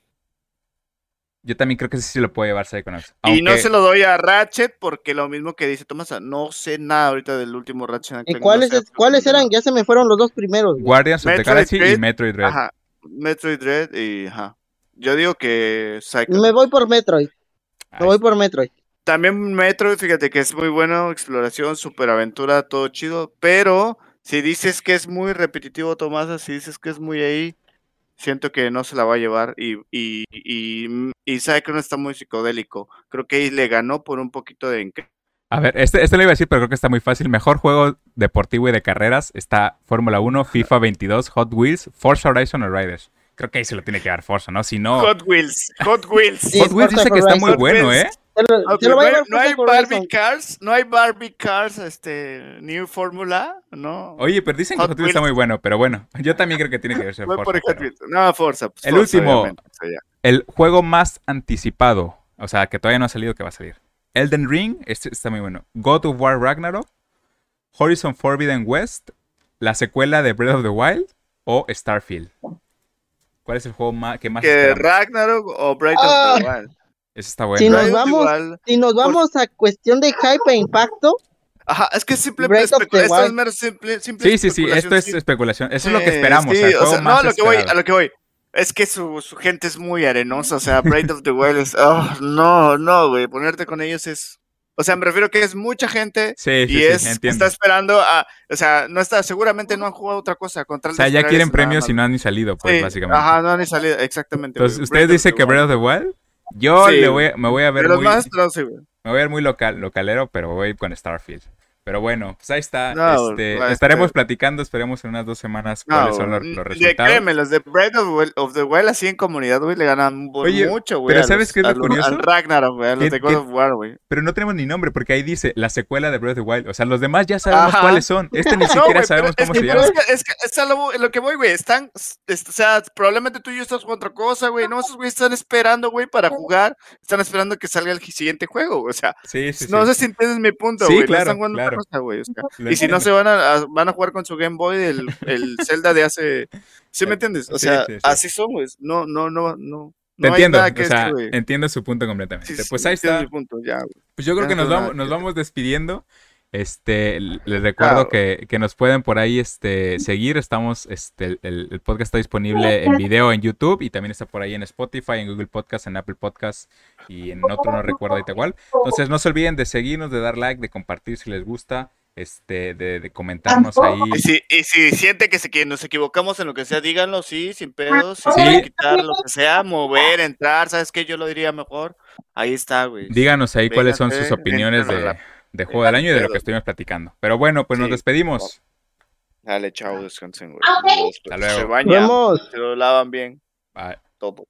Yo también creo que ese sí lo puede llevar Psychonauts. Y no se lo doy a Ratchet porque lo mismo que dice Tomás, no sé nada ahorita del último Ratchet. ¿Y cuáles, cuáles eran? Ya se me fueron los dos primeros. Guardians of the Galaxy y Metroid Dread. Ajá. Metroid Dread y ajá. Yo digo que Psychonauts. Me voy por Metroid. Me voy por Metroid. También Metroid, fíjate que es muy bueno, exploración, superaventura, todo chido, pero si dices que es muy repetitivo, Tomás, si dices que es muy ahí, siento que no se la va a llevar y, y, y, y Psychonauts está muy psicodélico. Creo que ahí le ganó por un poquito de... A ver, este, este lo iba a decir, pero creo que está muy fácil. Mejor juego deportivo y de carreras está Fórmula 1, FIFA 22, Hot Wheels, Forza Horizon o Riders. Creo que ahí se lo tiene que dar Forza, ¿no? Si no... Hot Wheels, Hot (laughs) Wheels. Hot Wheels dice que está muy bueno, ¿eh? no, hay Barbie Cars, no hay Barbie Cars, este, New Fórmula, ¿no? Oye, pero dicen que Hot Wheels está muy bueno, pero bueno, yo también creo que tiene que ser Forza. No, Forza. Pues, el último, el juego más anticipado, o sea, que todavía no ha salido, que va a salir. Elden Ring, este está muy bueno. God of War Ragnarok, Horizon Forbidden West, la secuela de Breath of the Wild o Starfield. ¿Cuál es el juego más, que más ¿Que Ragnarok o Breath of the ah. Wild? Ese está bueno. Si nos vamos, si nos vamos a cuestión de hype e impacto. Ajá, es que simplemente esto es mero simple, simple Sí, sí, sí, esto es especulación. Eso es lo que esperamos. Sí, o sea, no, a lo que voy, a lo que voy. Es que su, su gente es muy arenosa, o sea, Breath of the Wild es, oh, no, no, güey, ponerte con ellos es o sea, me refiero que es mucha gente y es, está esperando a, o sea, no está, seguramente no han jugado otra cosa contra O sea, ya quieren premios y no han ni salido, pues, básicamente. Ajá, no han ni salido, exactamente. Entonces, ¿ustedes dicen que Breath of the Wild? Yo le voy, me voy a ver muy, me voy a ver muy local, localero, pero voy con Starfield. Pero bueno, pues ahí está. este, estaremos platicando, esperemos en unas dos semanas cuáles son los, resultados. créeme, los de Breath of, the Wild así en comunidad, güey, le ganan mucho, güey. Pero ¿sabes qué es lo curioso? Al Ragnarok, güey, a los de God of War, güey. Pero no tenemos ni nombre, porque ahí dice la secuela de Breath of the Wild. O sea, los demás ya sabemos cuáles son. Este ni (laughs) siquiera sabemos cómo se llama. Es que, es, a lo, que voy, güey. Están, o sea, probablemente tú y yo estás jugando otra cosa, güey. No, esos güeyes están esperando, güey, para jugar. Están esperando que salga el siguiente juego, o sea. Sí, sí, no sé si entiendes mi punto, güey. Sí, claro, están jugando otra cosa, güey. O sea, y si no se van a, van a jugar con su Game Boy el, el Zelda de hace. ¿Sí me entiendes? O sea, así son, güey. No, no, no, no. Te entiendo, o sea, entiendo su punto completamente. pues ahí está. Punto, ya, pues yo creo que nos vamos, nos vamos despidiendo. Este, les recuerdo que, que, nos pueden por ahí este, seguir. Estamos, este, el, el, podcast está disponible en video en YouTube y también está por ahí en Spotify, en Google Podcast, en Apple Podcast y en otro no recuerdo ahorita igual. Entonces no se olviden de seguirnos, de dar like, de compartir si les gusta este, de, de comentarnos ahí. Y si, y si siente que, se, que nos equivocamos en lo que sea, díganlo, sí, sin pedos, si sí. quitar lo que sea, mover, entrar, ¿sabes qué? Yo lo diría mejor. Ahí está, güey. Díganos ahí cuáles son sus opiniones de, de, Juego del Año y de lo que estuvimos platicando. Pero bueno, pues nos despedimos. Dale, chao, descansen, güey. Hasta luego. Se bañan, se lo lavan bien. Bye. Todo.